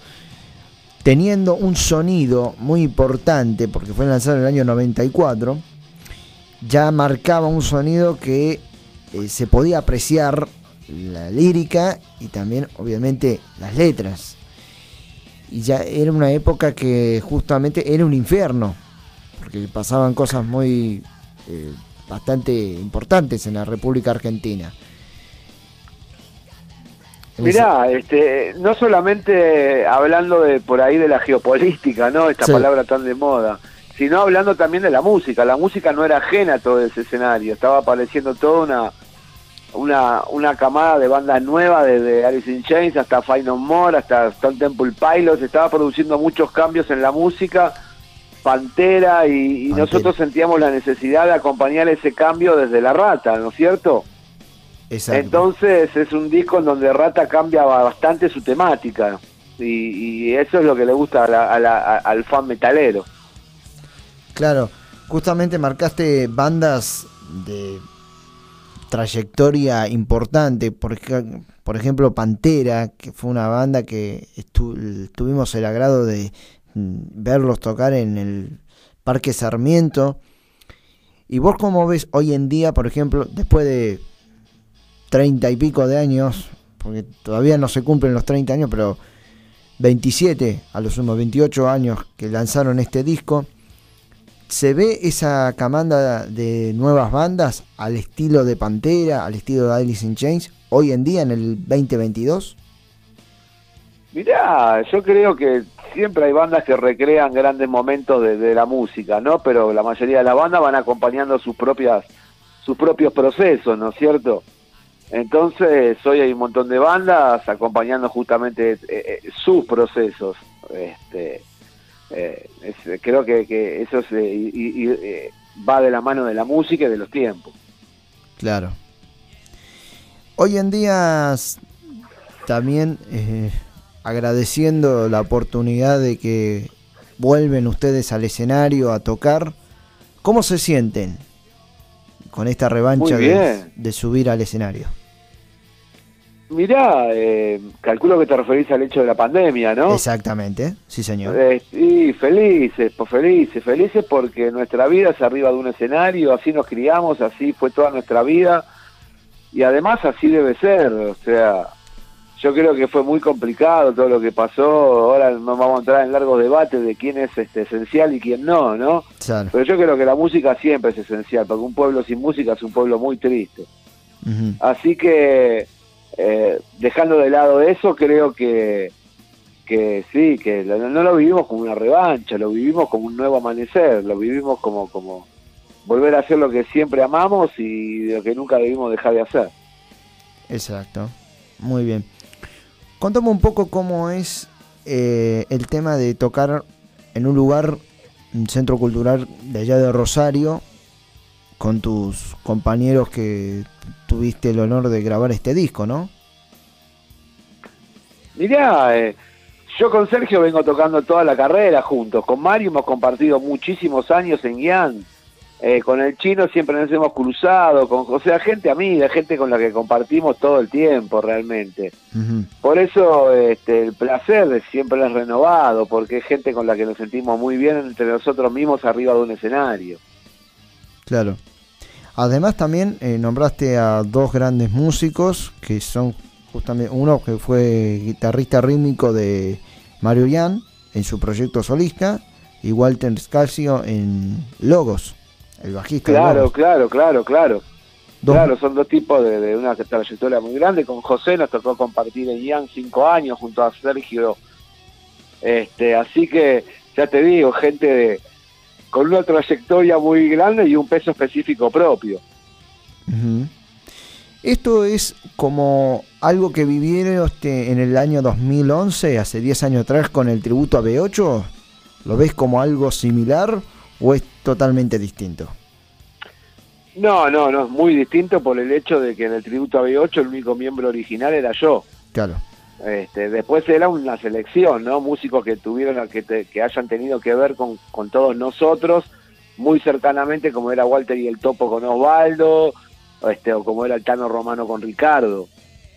Teniendo un sonido muy importante, porque fue lanzado en el año 94, ya marcaba un sonido que eh, se podía apreciar la lírica y también obviamente las letras. Y ya era una época que justamente era un infierno, porque pasaban cosas muy eh, bastante importantes en la República Argentina. En Mirá, este, no solamente hablando de por ahí de la geopolítica, ¿no? Esta Sí. palabra tan de moda, sino hablando también de la música. La música no era ajena a todo ese escenario, estaba apareciendo toda una una, una camada de bandas nuevas, desde Alice in Chains hasta Fine No More, hasta Stone Temple Pilots, estaba produciendo muchos cambios en la música, Pantera, y, y Pantera. nosotros sentíamos la necesidad de acompañar ese cambio desde la rata, ¿no es cierto? Exacto. Entonces es un disco en donde Rata cambia bastante su temática y, y eso es lo que le gusta a la- a la- a- al fan metalero. Claro, justamente marcaste bandas de trayectoria importante, por, por ejemplo Pantera, que fue una banda que tuvimos el agrado de mm, verlos tocar en el Parque Sarmiento. ¿Y vos cómo ves hoy en día, por ejemplo, después de treinta y pico de años, porque todavía no se cumplen los 30 años, pero 27, a lo sumo 28 años que lanzaron este disco, ¿Se ve esa camada de nuevas bandas al estilo de Pantera, al estilo de Alice in Chains, hoy en día en el 2022? Mirá, yo creo que siempre hay bandas que recrean grandes momentos de, la música, ¿no? Pero la mayoría de las bandas van acompañando sus propias sus propios procesos, ¿no es cierto? Entonces, hoy hay un montón de bandas acompañando justamente eh, eh, sus procesos. Este, eh, es- creo que, que eso es, eh, y- y- y, eh, va de la mano de la música y de los tiempos. Claro. Hoy en día también eh, agradeciendo la oportunidad de que vuelven ustedes al escenario a tocar, ¿cómo se sienten con esta revancha de subir al escenario? Mirá, eh, calculo que te referís al hecho de la pandemia, ¿no? Exactamente, sí señor. Eh, sí, felices, pues felices, felices porque nuestra vida es arriba de un escenario, así nos criamos, así fue toda nuestra vida y además así debe ser, o sea, yo creo que fue muy complicado todo lo que pasó, ahora no vamos a entrar en largos debates de quién es este esencial y quién no, ¿no? Claro. Pero yo creo que la música siempre es esencial, porque un pueblo sin música es un pueblo muy triste. Así que, eh, dejando de lado eso, creo que, que sí, que no lo vivimos como una revancha, lo vivimos como un nuevo amanecer, lo vivimos como, como volver a hacer lo que siempre amamos y lo que nunca debimos dejar de hacer. Exacto. Muy bien. Contame un poco cómo es eh, el tema de tocar en un lugar, un centro cultural de allá de Rosario, con tus compañeros que tuviste el honor de grabar este disco, ¿no? Mirá, eh, yo con Sergio vengo tocando toda la carrera juntos, con Mario hemos compartido muchísimos años en Guián, eh, con el chino siempre nos hemos cruzado, con, o sea, gente amiga, gente con la que compartimos todo el tiempo realmente. Por eso este, el placer siempre es renovado, porque es gente con la que nos sentimos muy bien entre nosotros mismos arriba de un escenario. Claro. Además también eh, nombraste a dos grandes músicos que son justamente uno que fue guitarrista rítmico de Mario Yan en su proyecto solista y Walter Scalcio en Logos, el bajista. Claro, claro, claro, claro. Dos- Claro, son dos tipos de, de una trayectoria muy grande. Con José nos tocó compartir en Ian cinco años junto a Sergio. Este, así que, ya te digo, gente de, con una trayectoria muy grande y un peso específico propio. Esto es como algo que vivieron este, en el año 2011, hace 10 años atrás, con el tributo a B8. ¿Lo ves como algo similar o es totalmente distinto? No, no, no, es muy distinto por el hecho de que en el tributo a B8 el único miembro original era yo. Claro. Este, después era una selección, ¿no? Músicos que tuvieron, que, te- que hayan tenido que ver con, con todos nosotros, muy cercanamente, como era Walter y el Topo con Osvaldo, este, o como era el Tano Romano con Ricardo.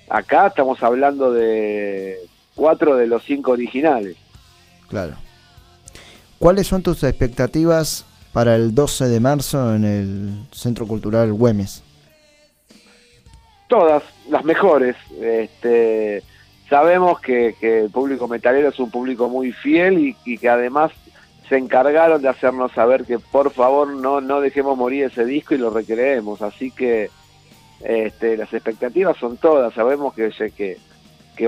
Acá estamos hablando de cuatro de los cinco originales. Claro. ¿Cuáles son tus expectativas para el 12 de marzo en el Centro Cultural Güemes? todas las mejores. Este, sabemos que, el público metalero es un público muy fiel y, que además se encargaron de hacernos saber que por favor no, dejemos morir ese disco y lo recreemos. Así que este, las expectativas son todas. Sabemos que,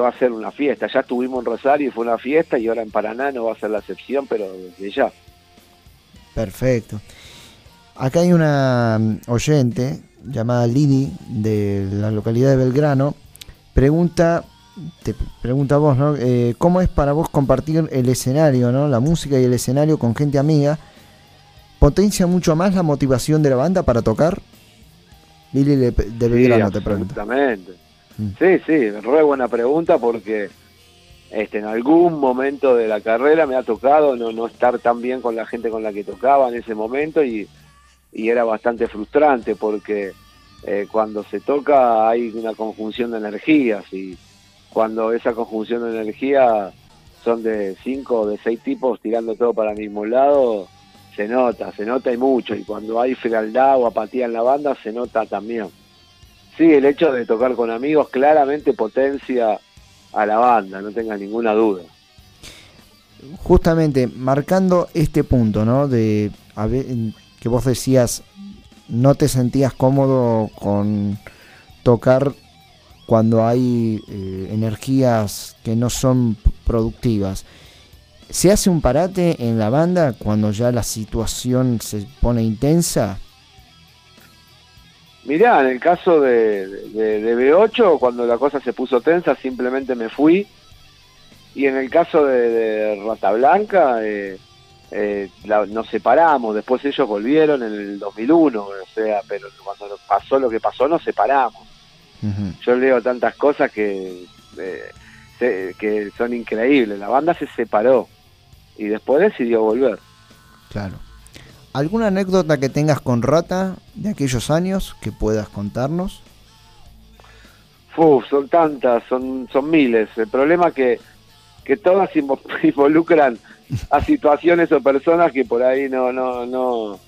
va a ser una fiesta. Ya estuvimos en Rosario y fue una fiesta y ahora en Paraná no va a ser la excepción, pero desde ya. Perfecto. Acá hay una mm, oyente llamada Lili de la localidad de Belgrano. Pregunta, te pregunta a vos, ¿no? Eh, ¿Cómo es para vos compartir el escenario, ¿no? La música y el escenario con gente amiga. ¿Potencia mucho más la motivación de la banda para tocar? Lili de, Belgrano te pregunta. Absolutamente. Sí, sí, re buena pregunta porque este, en algún momento de la carrera me ha tocado no, no estar tan bien con la gente con la que tocaba en ese momento y, y era bastante frustrante porque eh, cuando se toca hay una conjunción de energías y cuando esa conjunción de energía son de cinco o de seis tipos tirando todo para el mismo lado, se nota, se nota y mucho. Y cuando hay frialdad o apatía en la banda, se nota también. Sí, el hecho de tocar con amigos claramente potencia a la banda, no tengas ninguna duda. justamente marcando este punto, ¿no? De a que vos decías no te sentías cómodo con tocar cuando hay eh, energías que no son productivas. ¿Se hace un parate en la banda cuando ya la situación se pone intensa? Mirá, en el caso de, de, de B8, cuando la cosa se puso tensa, simplemente me fui. Y en el caso de, de Rata Blanca, eh, eh, la- nos separamos. Después ellos volvieron en el 2001, o sea, pero cuando pasó lo que pasó, nos separamos. Yo leo tantas cosas que, eh, se- que son increíbles. La banda se separó y después decidió volver. Claro. ¿Alguna anécdota que tengas con Rata de aquellos años que puedas contarnos? Uf, son tantas, son, son miles. El problema es que, que todas invo- involucran a situaciones o personas que por ahí no, no, no,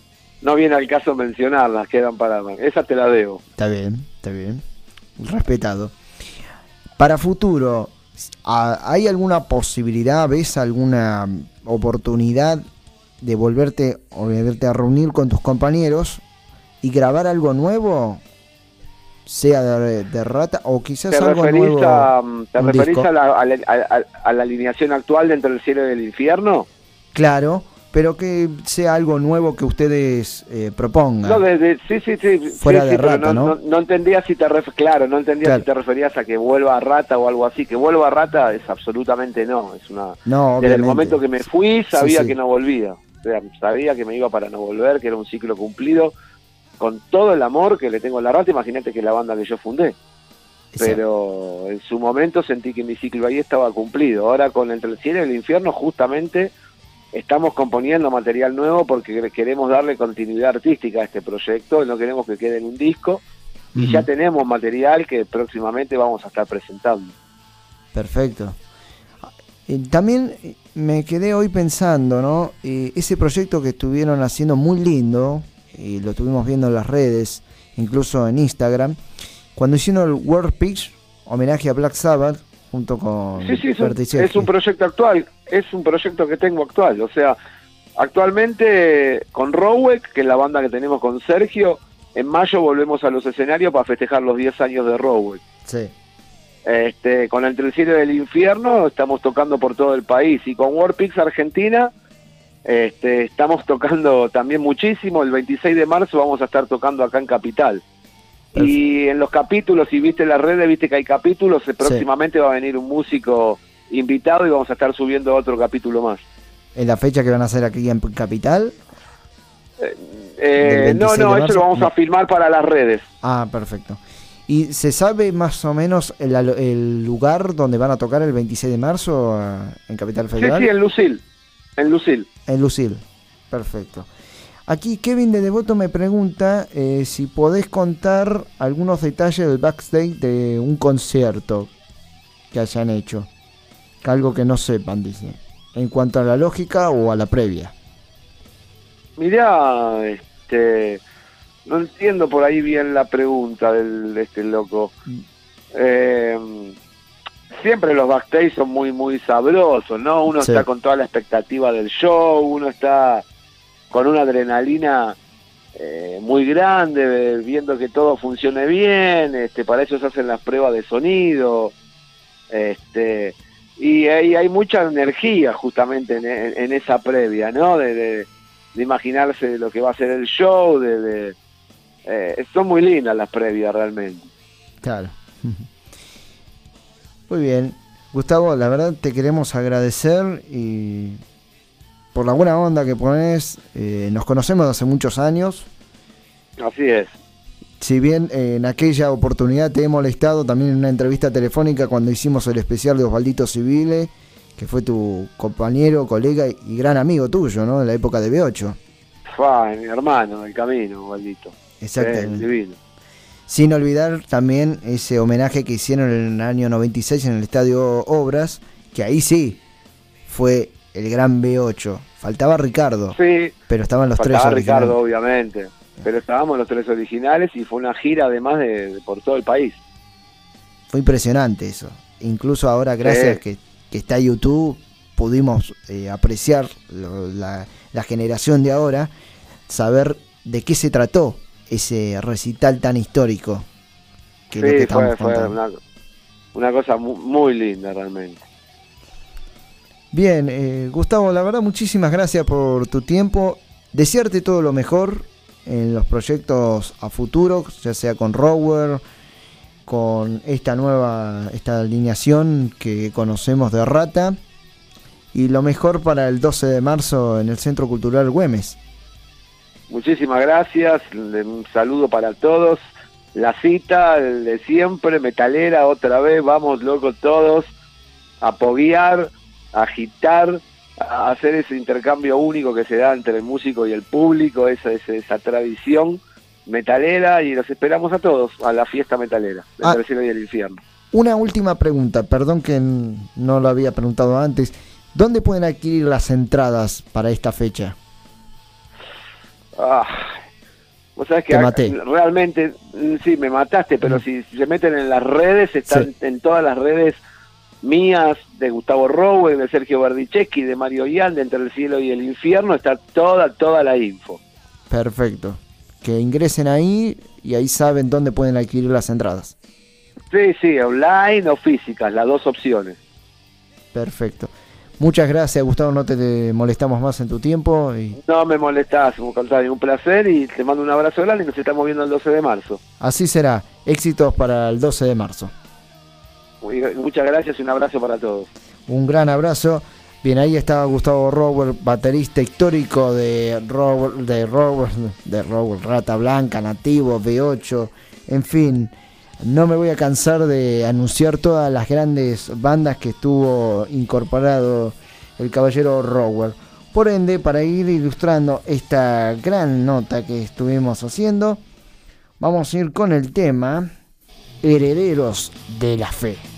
no viene al caso mencionarlas, quedan para... Esa te la debo. Está bien, está bien. Respetado. Para futuro, ¿ha- ¿hay alguna posibilidad, ves alguna oportunidad de volverte, o volverte a reunir con tus compañeros y grabar algo nuevo? Sea de, de rata o quizás ¿Te algo referís, nuevo. a, ¿te referís a, la, a, la, a- a la alineación actual dentro del cielo y del infierno? Claro, pero que sea algo nuevo que ustedes eh, propongan. No, de- de- sí, sí, sí. Fuera sí, de sí, Rata, ¿no? no, no entendía si te ref- claro, no entendía Claro. si te referías a que vuelva a Rata o algo así. Que vuelva a Rata es absolutamente no. Es una. No, Desde el momento que me fui sabía sí. que no volvía. O sea, sabía que me iba para no volver, que era un ciclo cumplido. Con todo el amor que le tengo a la Rata, imagínate que es la banda que yo fundé. Pero en su momento sentí que mi ciclo ahí estaba cumplido. Ahora con Entre el Cielo y el Infierno justamente estamos componiendo material nuevo porque queremos darle continuidad artística a este proyecto no queremos que quede en un disco. Y ya tenemos material que próximamente vamos a estar presentando. Perfecto. También eh, me quedé hoy pensando, ¿no? Eh, ese proyecto que estuvieron haciendo muy lindo, y lo estuvimos viendo en las redes, incluso en Instagram, cuando hicieron el World Pitch, homenaje a Black Sabbath, junto con Sí, sí, es un, Berticelli. es un proyecto actual, es un proyecto que tengo actual. O sea, actualmente con Rowek, que es la banda que tenemos con Sergio, en mayo volvemos a los escenarios para festejar los 10 años de Rowek. Sí. Este, con Entre el Cielo y el Infierno estamos tocando por todo el país y con Warpix Argentina este, estamos tocando también muchísimo. El 26 de marzo vamos a estar tocando acá en Capital. Y en los capítulos, si viste las redes, viste que hay capítulos, eh, próximamente va a venir un músico invitado y vamos a estar subiendo otro capítulo más. En la fecha que van a hacer aquí en Capital. Eh, ¿Del no, 26 no, eso lo vamos No. a filmar para las redes. Ah, perfecto. ¿Y se sabe más o menos el, el lugar donde van a tocar el 26 de marzo eh, en Capital Sí, Federal? sí, en Lucil. En Lucil. En Lucil. Perfecto. Aquí Kevin de Devoto me pregunta eh, si podés contar algunos detalles del backstage de un concierto que hayan hecho. Algo que no sepan, dice. En cuanto a la lógica o a la previa. Mirá, este, no entiendo por ahí bien la pregunta del de este loco. Eh, siempre los backstage son muy, muy sabrosos, ¿no? Uno Sí. está con toda la expectativa del show, uno está con una adrenalina eh, muy grande, viendo que todo funcione bien, este, para eso se hacen las pruebas de sonido, este, y hay, hay mucha energía justamente en, en- esa previa, ¿no? De, de- imaginarse lo que va a ser el show, de, de- eh, son muy lindas las previas realmente. Claro. Muy bien. Gustavo, la verdad te queremos agradecer y por la buena onda que pones. eh, nos conocemos hace muchos años. Así es. Si bien eh, en aquella oportunidad te he molestado también en una entrevista telefónica cuando hicimos el especial de Osvaldito Civile, que fue tu compañero, colega y gran amigo tuyo, ¿no? En la época de B8. Fua, mi hermano del camino, maldito. Exactamente. Divino. Sin olvidar también ese homenaje que hicieron en el año 96 en el Estadio Obras, que ahí sí fue el gran B8. Faltaba Ricardo, Sí, pero estaban los faltaba tres originales. Ricardo, obviamente. Pero estábamos los tres originales y fue una gira además de, de por todo el país. Fue impresionante eso. Incluso ahora, gracias Sí. que, que está YouTube, pudimos eh, apreciar lo- la, la generación de ahora, saber de qué se trató ese recital tan histórico. Que lo que fue, fue una, una cosa mu- muy linda realmente. Bien, eh, Gustavo, la verdad muchísimas gracias por tu tiempo. Desearte todo lo mejor en los proyectos a futuro, ya sea con Rower, con esta nueva, esta alineación que conocemos de Rata. Y lo mejor para el 12 de marzo en el Centro Cultural Güemes. Muchísimas gracias, un saludo para todos. La cita de siempre, metalera, otra vez, vamos locos todos a poguear, agitar, a hacer ese intercambio único que se da entre el músico y el público, esa, esa, esa tradición metalera y los esperamos a todos a la fiesta metalera, Ah. entre el cielo y el infierno. Una última pregunta, perdón que no lo había preguntado antes. ¿Dónde pueden adquirir las entradas para esta fecha? Ah, vos sabés que maté. realmente, mm, sí, me mataste, pero si se meten en las redes, están Sí. en todas las redes mías, de Gustavo Rowe, de Sergio Berdicheschi, de Mario Ian, de Entre el Cielo y el Infierno, está toda, toda la info. Perfecto. Que ingresen ahí y ahí saben dónde pueden adquirir las entradas. Sí, sí, online o físicas, las dos opciones. Perfecto. Muchas gracias, Gustavo. No te, te molestamos más en tu tiempo. Y No me molestás, contrario, un placer y te mando un abrazo grande y nos estamos viendo el 12 de marzo. así será. Éxitos para el 12 de marzo. Muchas gracias y un abrazo para todos. Un gran abrazo. Bien, ahí estaba Gustavo Rower, baterista histórico de Rower, de Rower, de Rower, Rata Blanca, Nativo, V8, en fin. No me voy a cansar de anunciar todas las grandes bandas que estuvo incorporado el caballero Rower. Por ende, para ir ilustrando esta gran nota que estuvimos haciendo, vamos a ir con el tema Herederos de la Fe.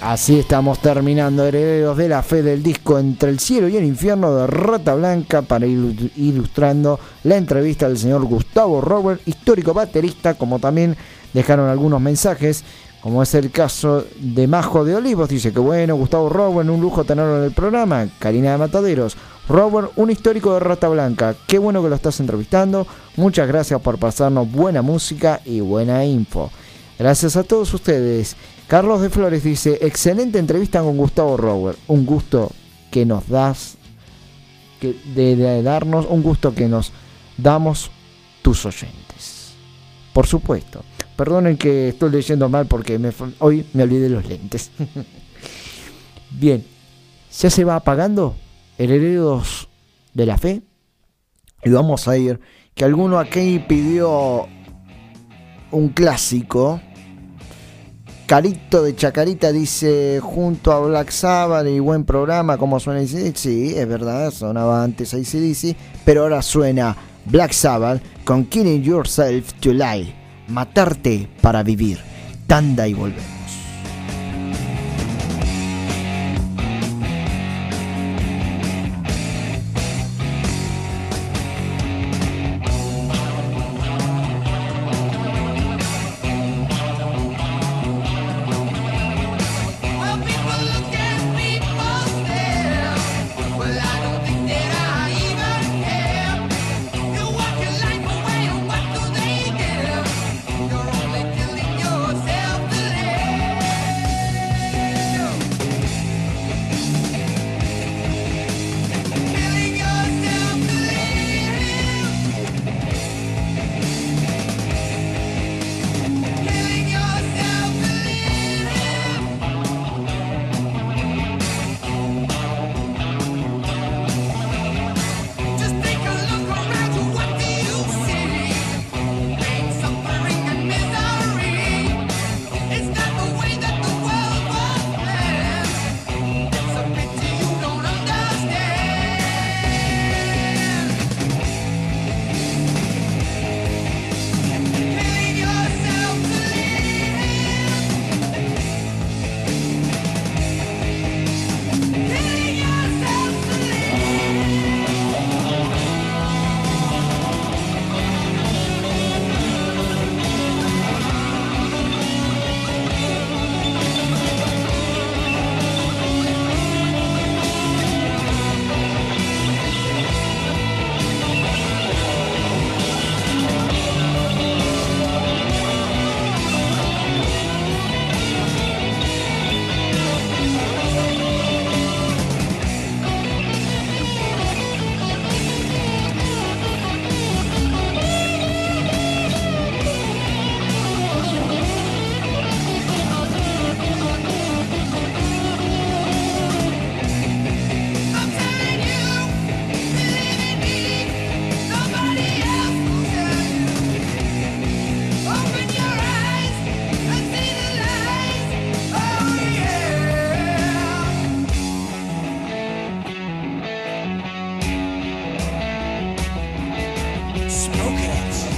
Así estamos terminando Herederos de la Fe del disco Entre el cielo y el infierno de Rata Blanca para ilu- ilustrando la entrevista del señor Gustavo Robert, histórico baterista, como también dejaron algunos mensajes, como es el caso de Majo de Olivos, dice que bueno, Gustavo Robert, un lujo tenerlo en el programa, Karina de Mataderos, Robert, un histórico de Rata Blanca, qué bueno que lo estás entrevistando, muchas gracias por pasarnos buena música y buena info. Gracias a todos ustedes. Carlos de Flores dice, excelente entrevista con Gustavo Robert. Un gusto que nos das, que, de, darnos, un gusto que nos damos tus oyentes. Por supuesto. Perdonen que estoy leyendo mal porque hoy me olvidé los lentes. Bien, ya se va apagando Herederos de la Fe. Y vamos a ir, que alguno aquí pidió un clásico. Carito de Chacarita dice junto a Black Sabbath y buen programa, como suena? Sí, es verdad, sonaba antes ACDC, pero ahora suena Black Sabbath con Killing Yourself to Lie, matarte para vivir. Tanda y volvemos. Okay.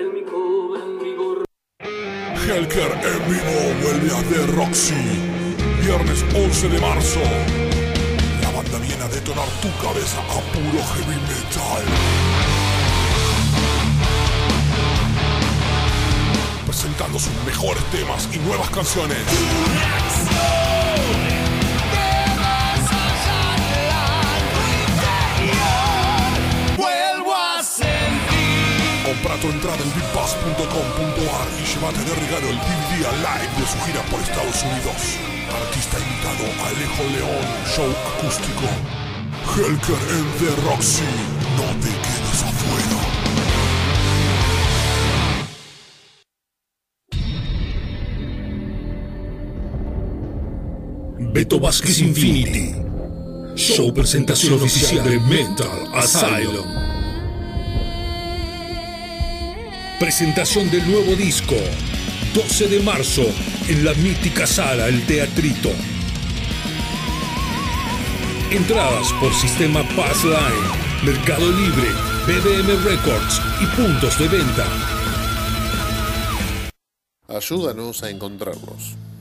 Helker en vivo vuelve a The Roxy. Viernes 11 de marzo. La banda viene a detonar tu cabeza a puro heavy metal. Presentando sus mejores temas y nuevas canciones. Tu entrada en bigpass.com.ar y llévate de regalo el DVD live de su gira por Estados Unidos. Artista invitado Alejo León, show acústico. Helker en The Roxy. No te quedes afuera. Beto Vázquez Infinity. Show presentación oficial de Mental Asylum. Presentación del nuevo disco. 12 de marzo en la mítica sala El Teatrito. Entradas por sistema Passline, Mercado Libre, BBM Records y puntos de venta. Ayúdanos a encontrarlos.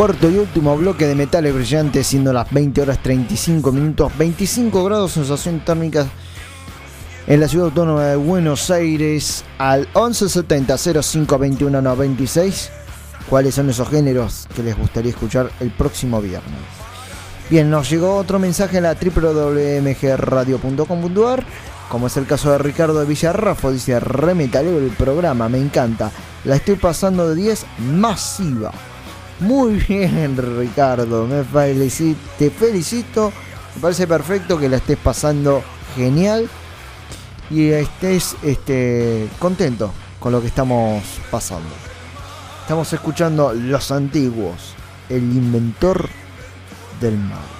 Cuarto y último bloque de metales brillantes, siendo las 20 horas 35 minutos, 25 grados sensación térmica en la ciudad autónoma de Buenos Aires al 1170 0521 96. ¿Cuáles son esos géneros que les gustaría escuchar el próximo viernes? Bien, nos llegó otro mensaje en la www.mgradio.com.ar, como es el caso de Ricardo de Villarrafo, dice, re metalero el programa, me encanta, la estoy pasando de 10 masiva. Muy bien, Ricardo, me felicito, te felicito, me parece perfecto que la estés pasando genial y estés este, contento con lo que estamos pasando. Estamos escuchando Los Antiguos, el inventor del mal.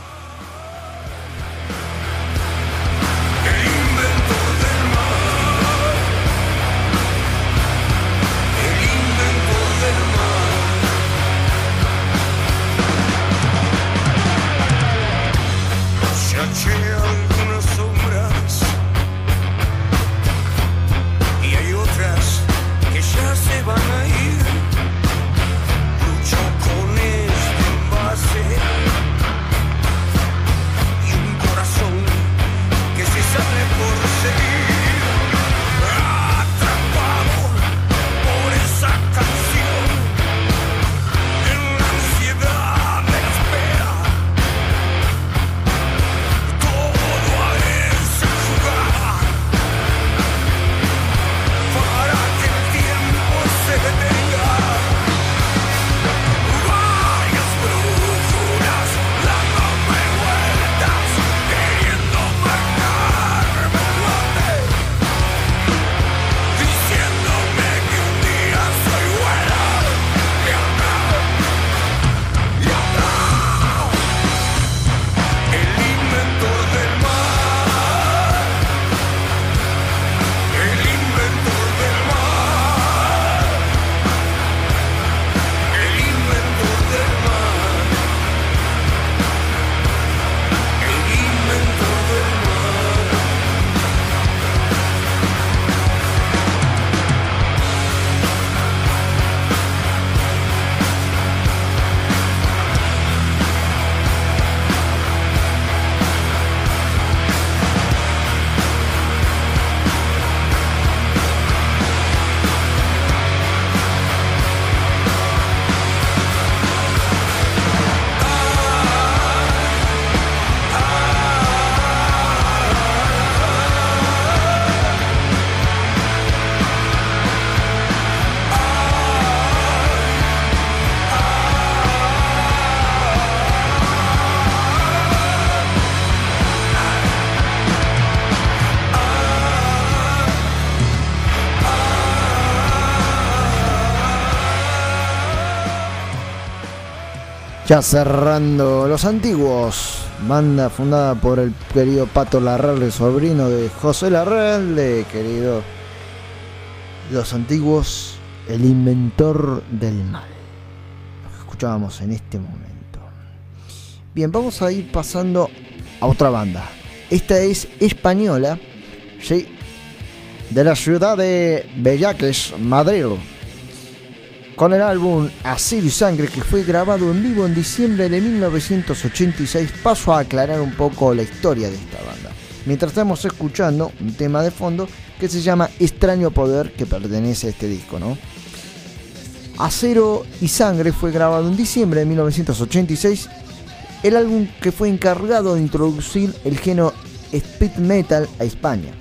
Ya cerrando los antiguos, banda fundada por el querido Pato Larralde, sobrino de José Larralde, querido. Los antiguos, el inventor del mal. Lo escuchábamos en este momento. Bien, vamos a ir pasando a otra banda. Esta es española, sí, de la ciudad de Bellaques, Madrid con el álbum Acero y Sangre que fue grabado en vivo en diciembre de 1986, paso a aclarar un poco la historia de esta banda. Mientras estamos escuchando un tema de fondo que se llama Extraño Poder que pertenece a este disco, ¿no? Acero y Sangre fue grabado en diciembre de 1986, el álbum que fue encargado de introducir el género speed metal a España.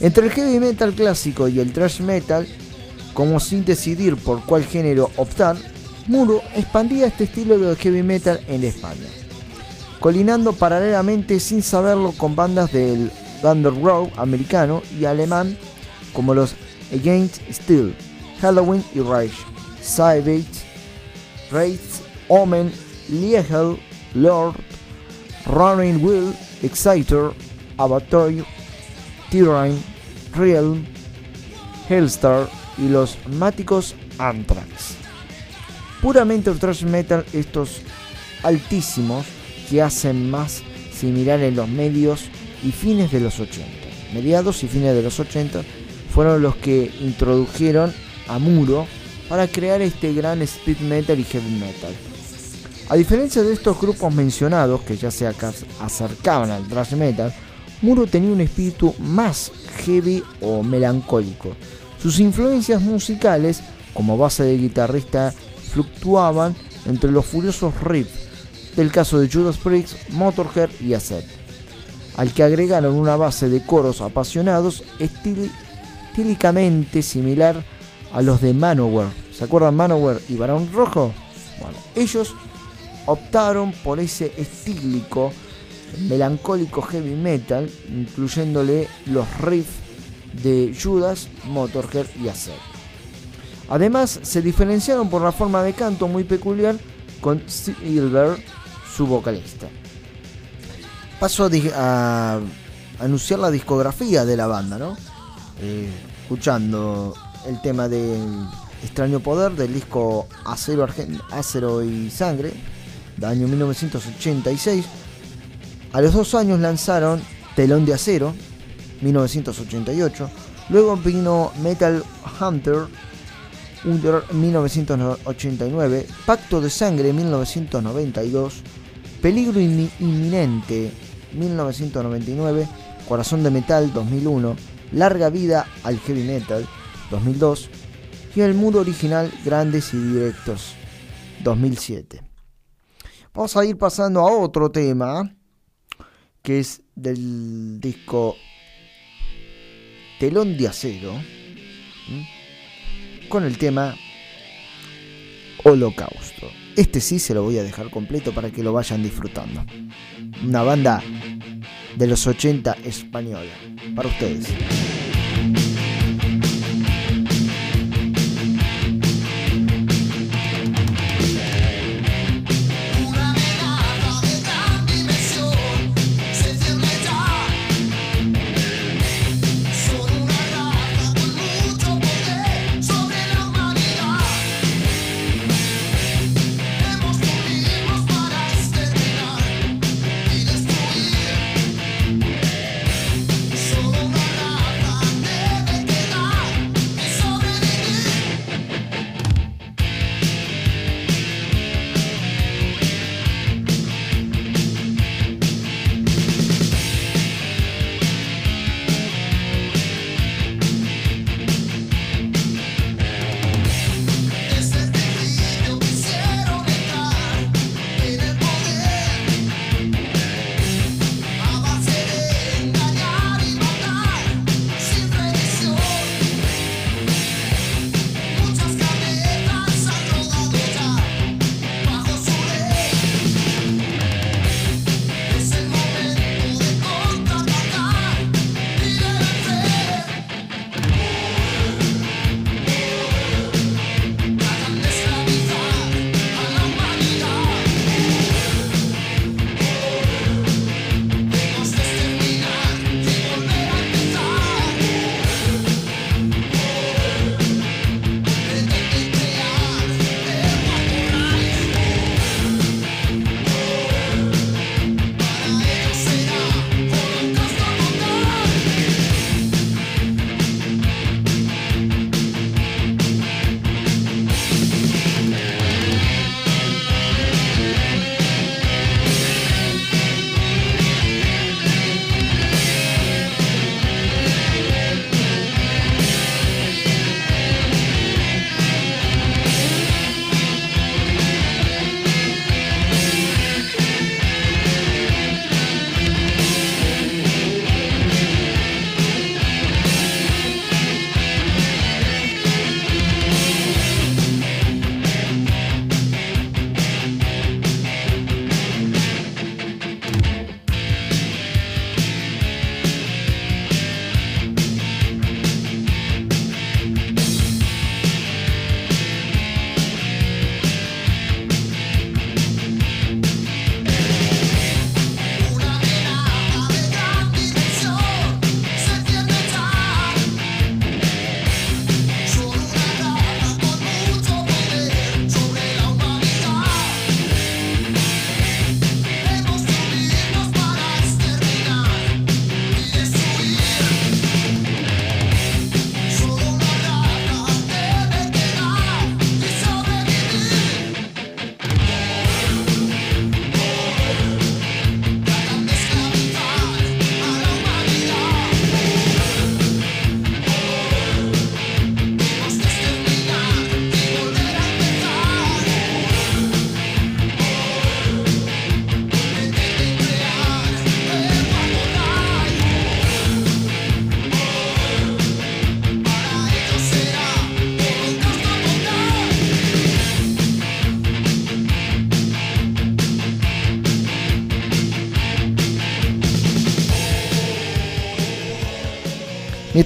Entre el heavy metal clásico y el thrash metal, como sin decidir por cuál género optar, Muro expandía este estilo de heavy metal en España, colinando paralelamente sin saberlo con bandas del underground americano y alemán como los Against Steel, Halloween y Rage, Savage, Wraith, Omen, Liegel, Lord, Running Will, Exciter, Avatar, Tyranny, Realm, Hellstar y los máticos Anthrax. Puramente el thrash metal, estos altísimos que hacen más similar en los medios y fines de los 80. Mediados y fines de los 80 fueron los que introdujeron a Muro para crear este gran speed metal y heavy metal. A diferencia de estos grupos mencionados que ya se acercaban al thrash metal, Muro tenía un espíritu más heavy o melancólico. Sus influencias musicales, como base de guitarrista, fluctuaban entre los furiosos riffs del caso de Judas Priest, Motorhead y Acet, al que agregaron una base de coros apasionados estílicamente similar a los de Manowar. ¿Se acuerdan Manowar y Barón Rojo? Bueno, ellos optaron por ese estílico melancólico heavy metal, incluyéndole los riffs de Judas, Motorhead y Acet. Además, se diferenciaron por la forma de canto muy peculiar con Silver, su vocalista. Paso a, anunciar la discografía de la banda, ¿no? Eh, escuchando el tema de Extraño Poder del disco Acero, Acero y Sangre, del año 1986. A los dos años lanzaron Telón de Acero, 1988. Luego vino Metal Hunter, 1989. Pacto de Sangre, 1992. Peligro Inminente, 1999. Corazón de Metal, 2001. Larga Vida al Heavy Metal, 2002. Y El Muro Original, Grandes y Directos, 2007. Vamos a ir pasando a otro tema, que es del disco Telón de Acero, con el tema Holocausto. Este sí se lo voy a dejar completo para que lo vayan disfrutando. Una banda de los 80 española. Para ustedes.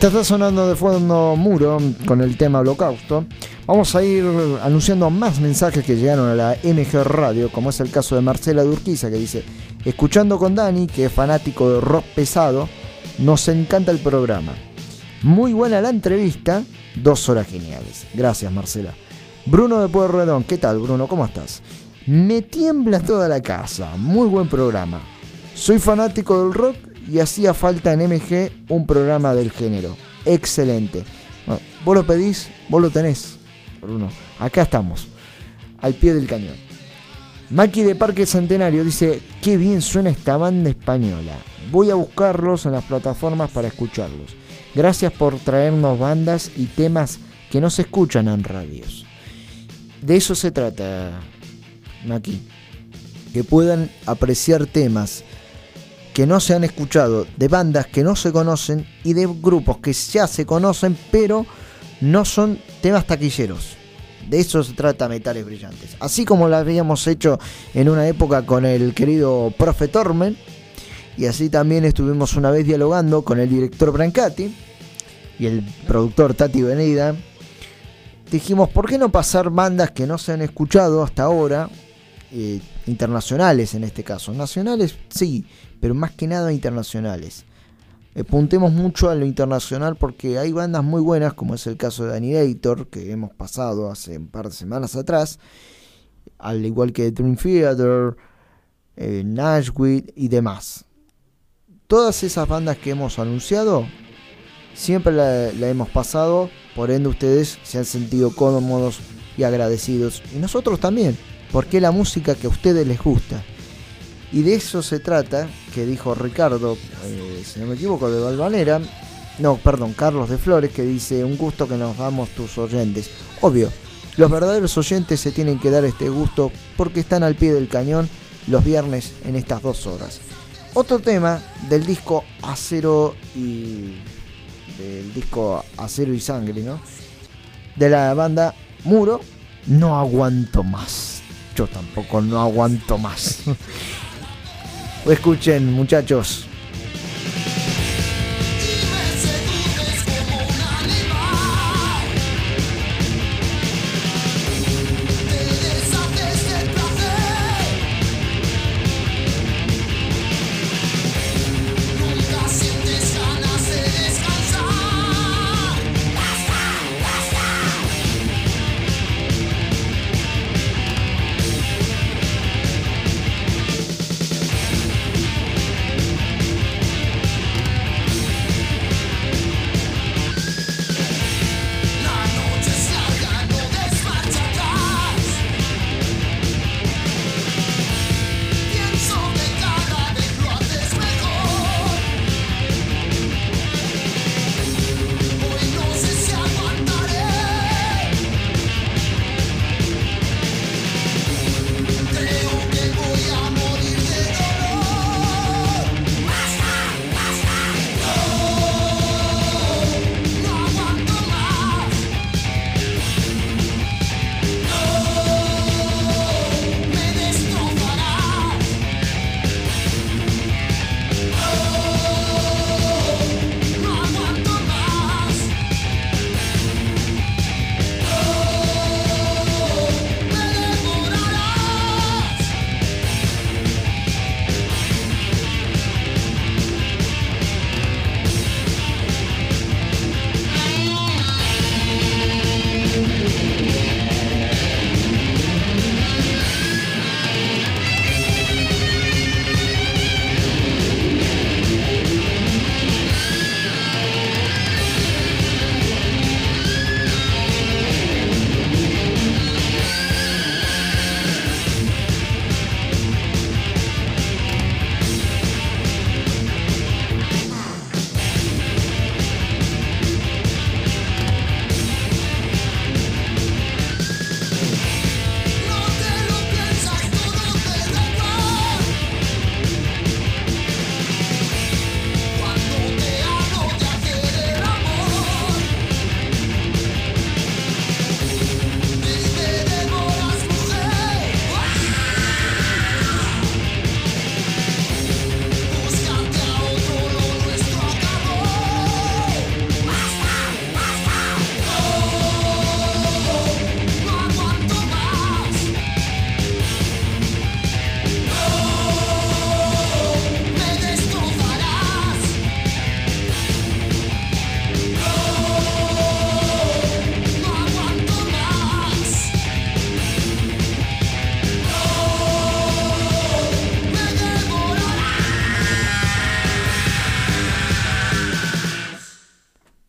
Mientras está sonando de fondo Muro con el tema Holocausto, vamos a ir anunciando más mensajes que llegaron a la MG Radio, como es el caso de Marcela Durquiza que dice, escuchando con Dani, que es fanático de rock pesado, nos encanta el programa. Muy buena la entrevista, dos horas geniales. Gracias Marcela. Bruno de Pueyrredón, ¿qué tal Bruno? ¿Cómo estás? Me tiembla toda la casa, muy buen programa. Soy fanático del rock y hacía falta en MG un programa del género. Excelente. Bueno, vos lo pedís, vos lo tenés, Bruno. Acá estamos, al pie del cañón. Maki de Parque Centenario dice, qué bien suena esta banda española. Voy a buscarlos en las plataformas para escucharlos. Gracias por traernos bandas y temas que no se escuchan en radios. De eso se trata, Maki. Que puedan apreciar temas que no se han escuchado, de bandas que no se conocen y de grupos que ya se conocen, pero no son temas taquilleros. De eso se trata Metales Brillantes. Así como lo habíamos hecho en una época con el querido Profe Tormen, y así también estuvimos una vez dialogando con el director Brancati y el productor Tati Venida. Dijimos, ¿por qué no pasar bandas que no se han escuchado hasta ahora? Eh, internacionales en este caso. Nacionales sí, pero más que nada internacionales. Apuntemos mucho a lo internacional porque hay bandas muy buenas, como es el caso de Annihilator, que hemos pasado hace un par de semanas atrás, al igual que Dream Theater, eh, Nashville y demás. Todas esas bandas que hemos anunciado, siempre la, la hemos pasado, por ende ustedes se han sentido cómodos y agradecidos, y nosotros también, porque la música que a ustedes les gusta. Y de eso se trata, que dijo Ricardo, eh, si no me equivoco, de Valvanera, no, perdón, Carlos de Flores, que dice, un gusto que nos damos tus oyentes. Obvio, los verdaderos oyentes se tienen que dar este gusto porque están al pie del cañón los viernes en estas dos horas. Otro tema del disco Acero y... del disco Acero y Sangre, ¿no? De la banda Muro, no aguanto más. Yo tampoco no aguanto más. Escuchen, muchachos.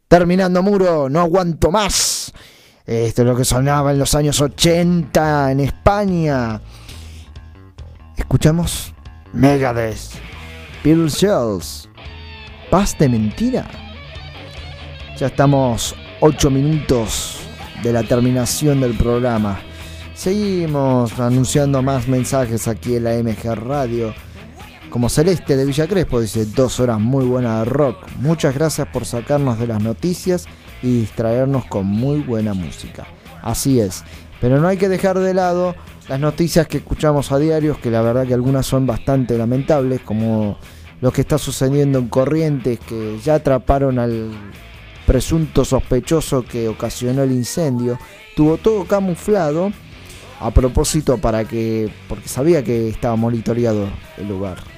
Terminando muro, no aguanto más. Esto es lo que sonaba en los años 80 en España. Escuchamos Megadeth, Bill Shells, Paz de Mentira. Ya estamos 8 minutos de la terminación del programa. Seguimos anunciando más mensajes aquí en la MG Radio. Como Celeste de Villa Crespo dice, dos horas muy buenas de rock. Muchas gracias por sacarnos de las noticias y distraernos con muy buena música. Así es, pero no hay que dejar de lado las noticias que escuchamos a diario, que la verdad que algunas son bastante lamentables, como lo que está sucediendo en Corrientes, que ya atraparon al presunto sospechoso que ocasionó el incendio. Tuvo todo camuflado a propósito para que, porque sabía que estaba monitoreado el lugar.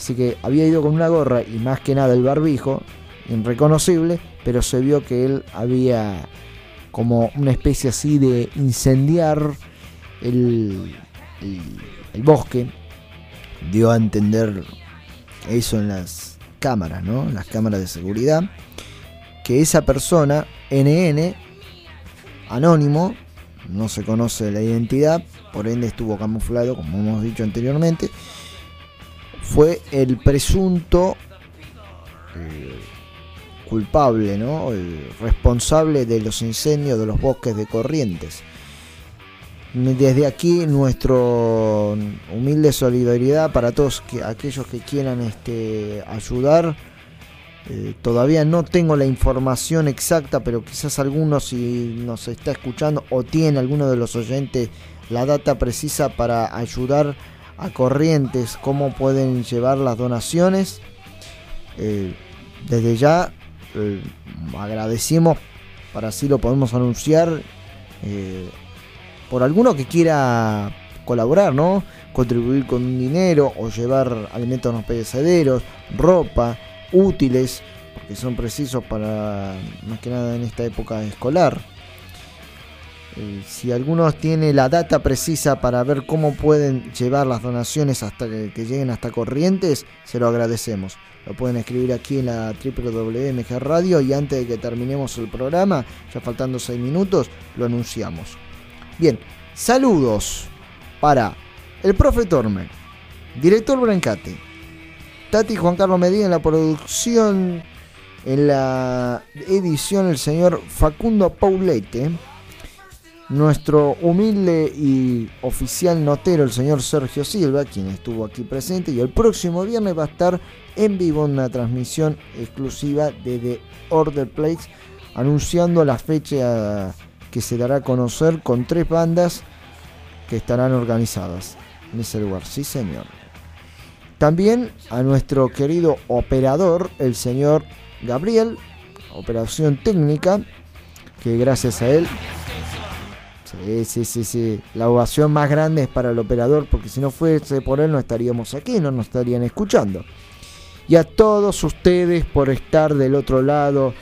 Así que había ido con una gorra y más que nada el barbijo, irreconocible, pero se vio que él había como una especie así de incendiar el, el, bosque. Dio a entender eso en las cámaras, ¿no? En las cámaras de seguridad. Que esa persona, NN, anónimo, no se conoce la identidad, por ende estuvo camuflado, como hemos dicho anteriormente, fue el presunto eh, culpable, ¿no? El responsable de los incendios de los bosques de Corrientes. Desde aquí nuestro humilde solidaridad para todos que, aquellos que quieran este, ayudar. Eh, todavía no tengo la información exacta, pero quizás alguno si nos está escuchando o tiene alguno de los oyentes la data precisa para ayudar a Corrientes, cómo pueden llevar las donaciones. Eh, desde ya eh, agradecemos, para así lo podemos anunciar, eh, por alguno que quiera colaborar, ¿no? Contribuir con dinero o llevar alimentos no perecederos, ropa, útiles, porque son precisos para más que nada en esta época escolar. Si alguno tiene la data precisa para ver cómo pueden llevar las donaciones hasta que, lleguen hasta Corrientes, se lo agradecemos. Lo pueden escribir aquí en la www.mg Radio y antes de que terminemos el programa, ya faltando 6 minutos, lo anunciamos. Bien, saludos para el profe Torme, director Brancate, Tati Juan Carlos Medina en la producción, en la edición el señor Facundo Paulete, nuestro humilde y oficial notero el señor Sergio Silva, quien estuvo aquí presente y el próximo viernes va a estar en vivo en una transmisión exclusiva de The Order Place anunciando la fecha que se dará a conocer con tres bandas que estarán organizadas en ese lugar. Sí, señor. También a nuestro querido operador, el señor Gabriel, operación técnica, que gracias a él Sí, sí, sí, sí. La ovación más grande es para el operador, porque si no fuese por él no estaríamos aquí, no nos estarían escuchando. Y a todos ustedes por estar del otro lado,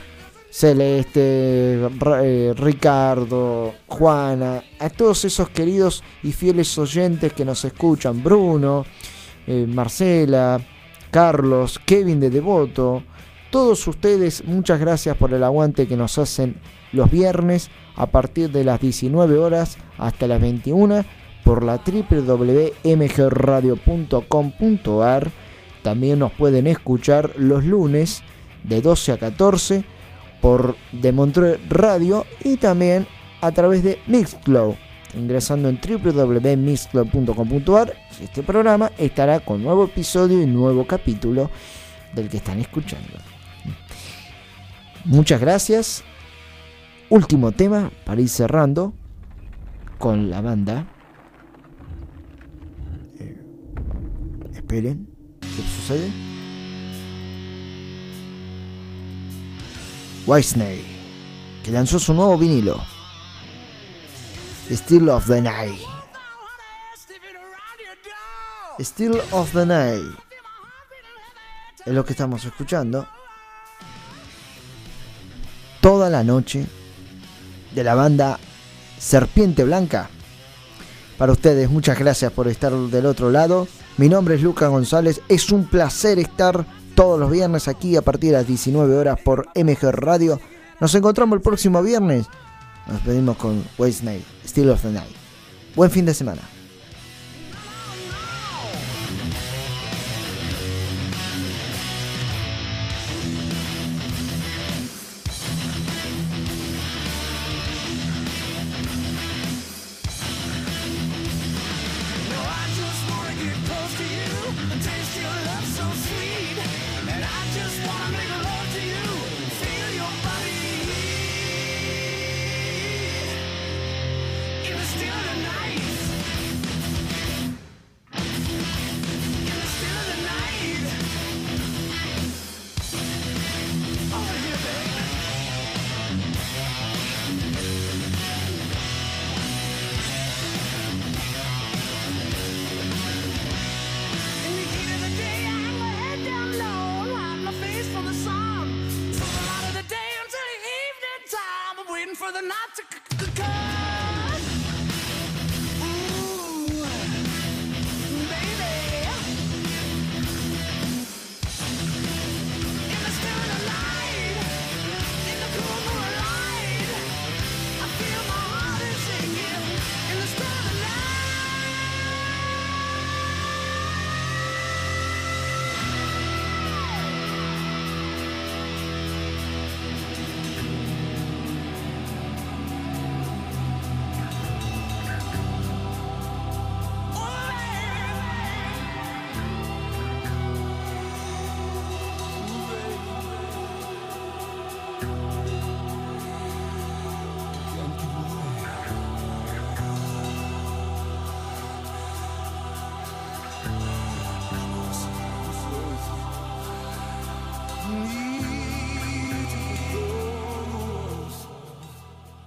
Celeste, eh, Ricardo, Juana, a todos esos queridos y fieles oyentes que nos escuchan, Bruno, eh, Marcela, Carlos, Kevin de Devoto, todos ustedes, muchas gracias por el aguante que nos hacen los viernes a partir de las 19 horas hasta las 21 por la www.mgradio.com.ar. También nos pueden escuchar los lunes de 12 a 14 por De Montreux Radio y también a través de Mixcloud. Ingresando en www.mixcloud.com.ar, este programa estará con nuevo episodio y nuevo capítulo del que están escuchando. Muchas gracias último tema para ir cerrando con la banda. Eh, esperen, ¿qué sucede? Whitesnake, que lanzó su nuevo vinilo, Still of the Night. Still of the Night es lo que estamos escuchando toda la noche de la banda Serpiente Blanca. Para ustedes, muchas gracias por estar del otro lado. Mi nombre es Lucas González. Es un placer estar todos los viernes aquí a partir de las 19 horas por MG Radio. Nos encontramos el próximo viernes. Nos pedimos con Waste Night, Still of the Night. Buen fin de semana.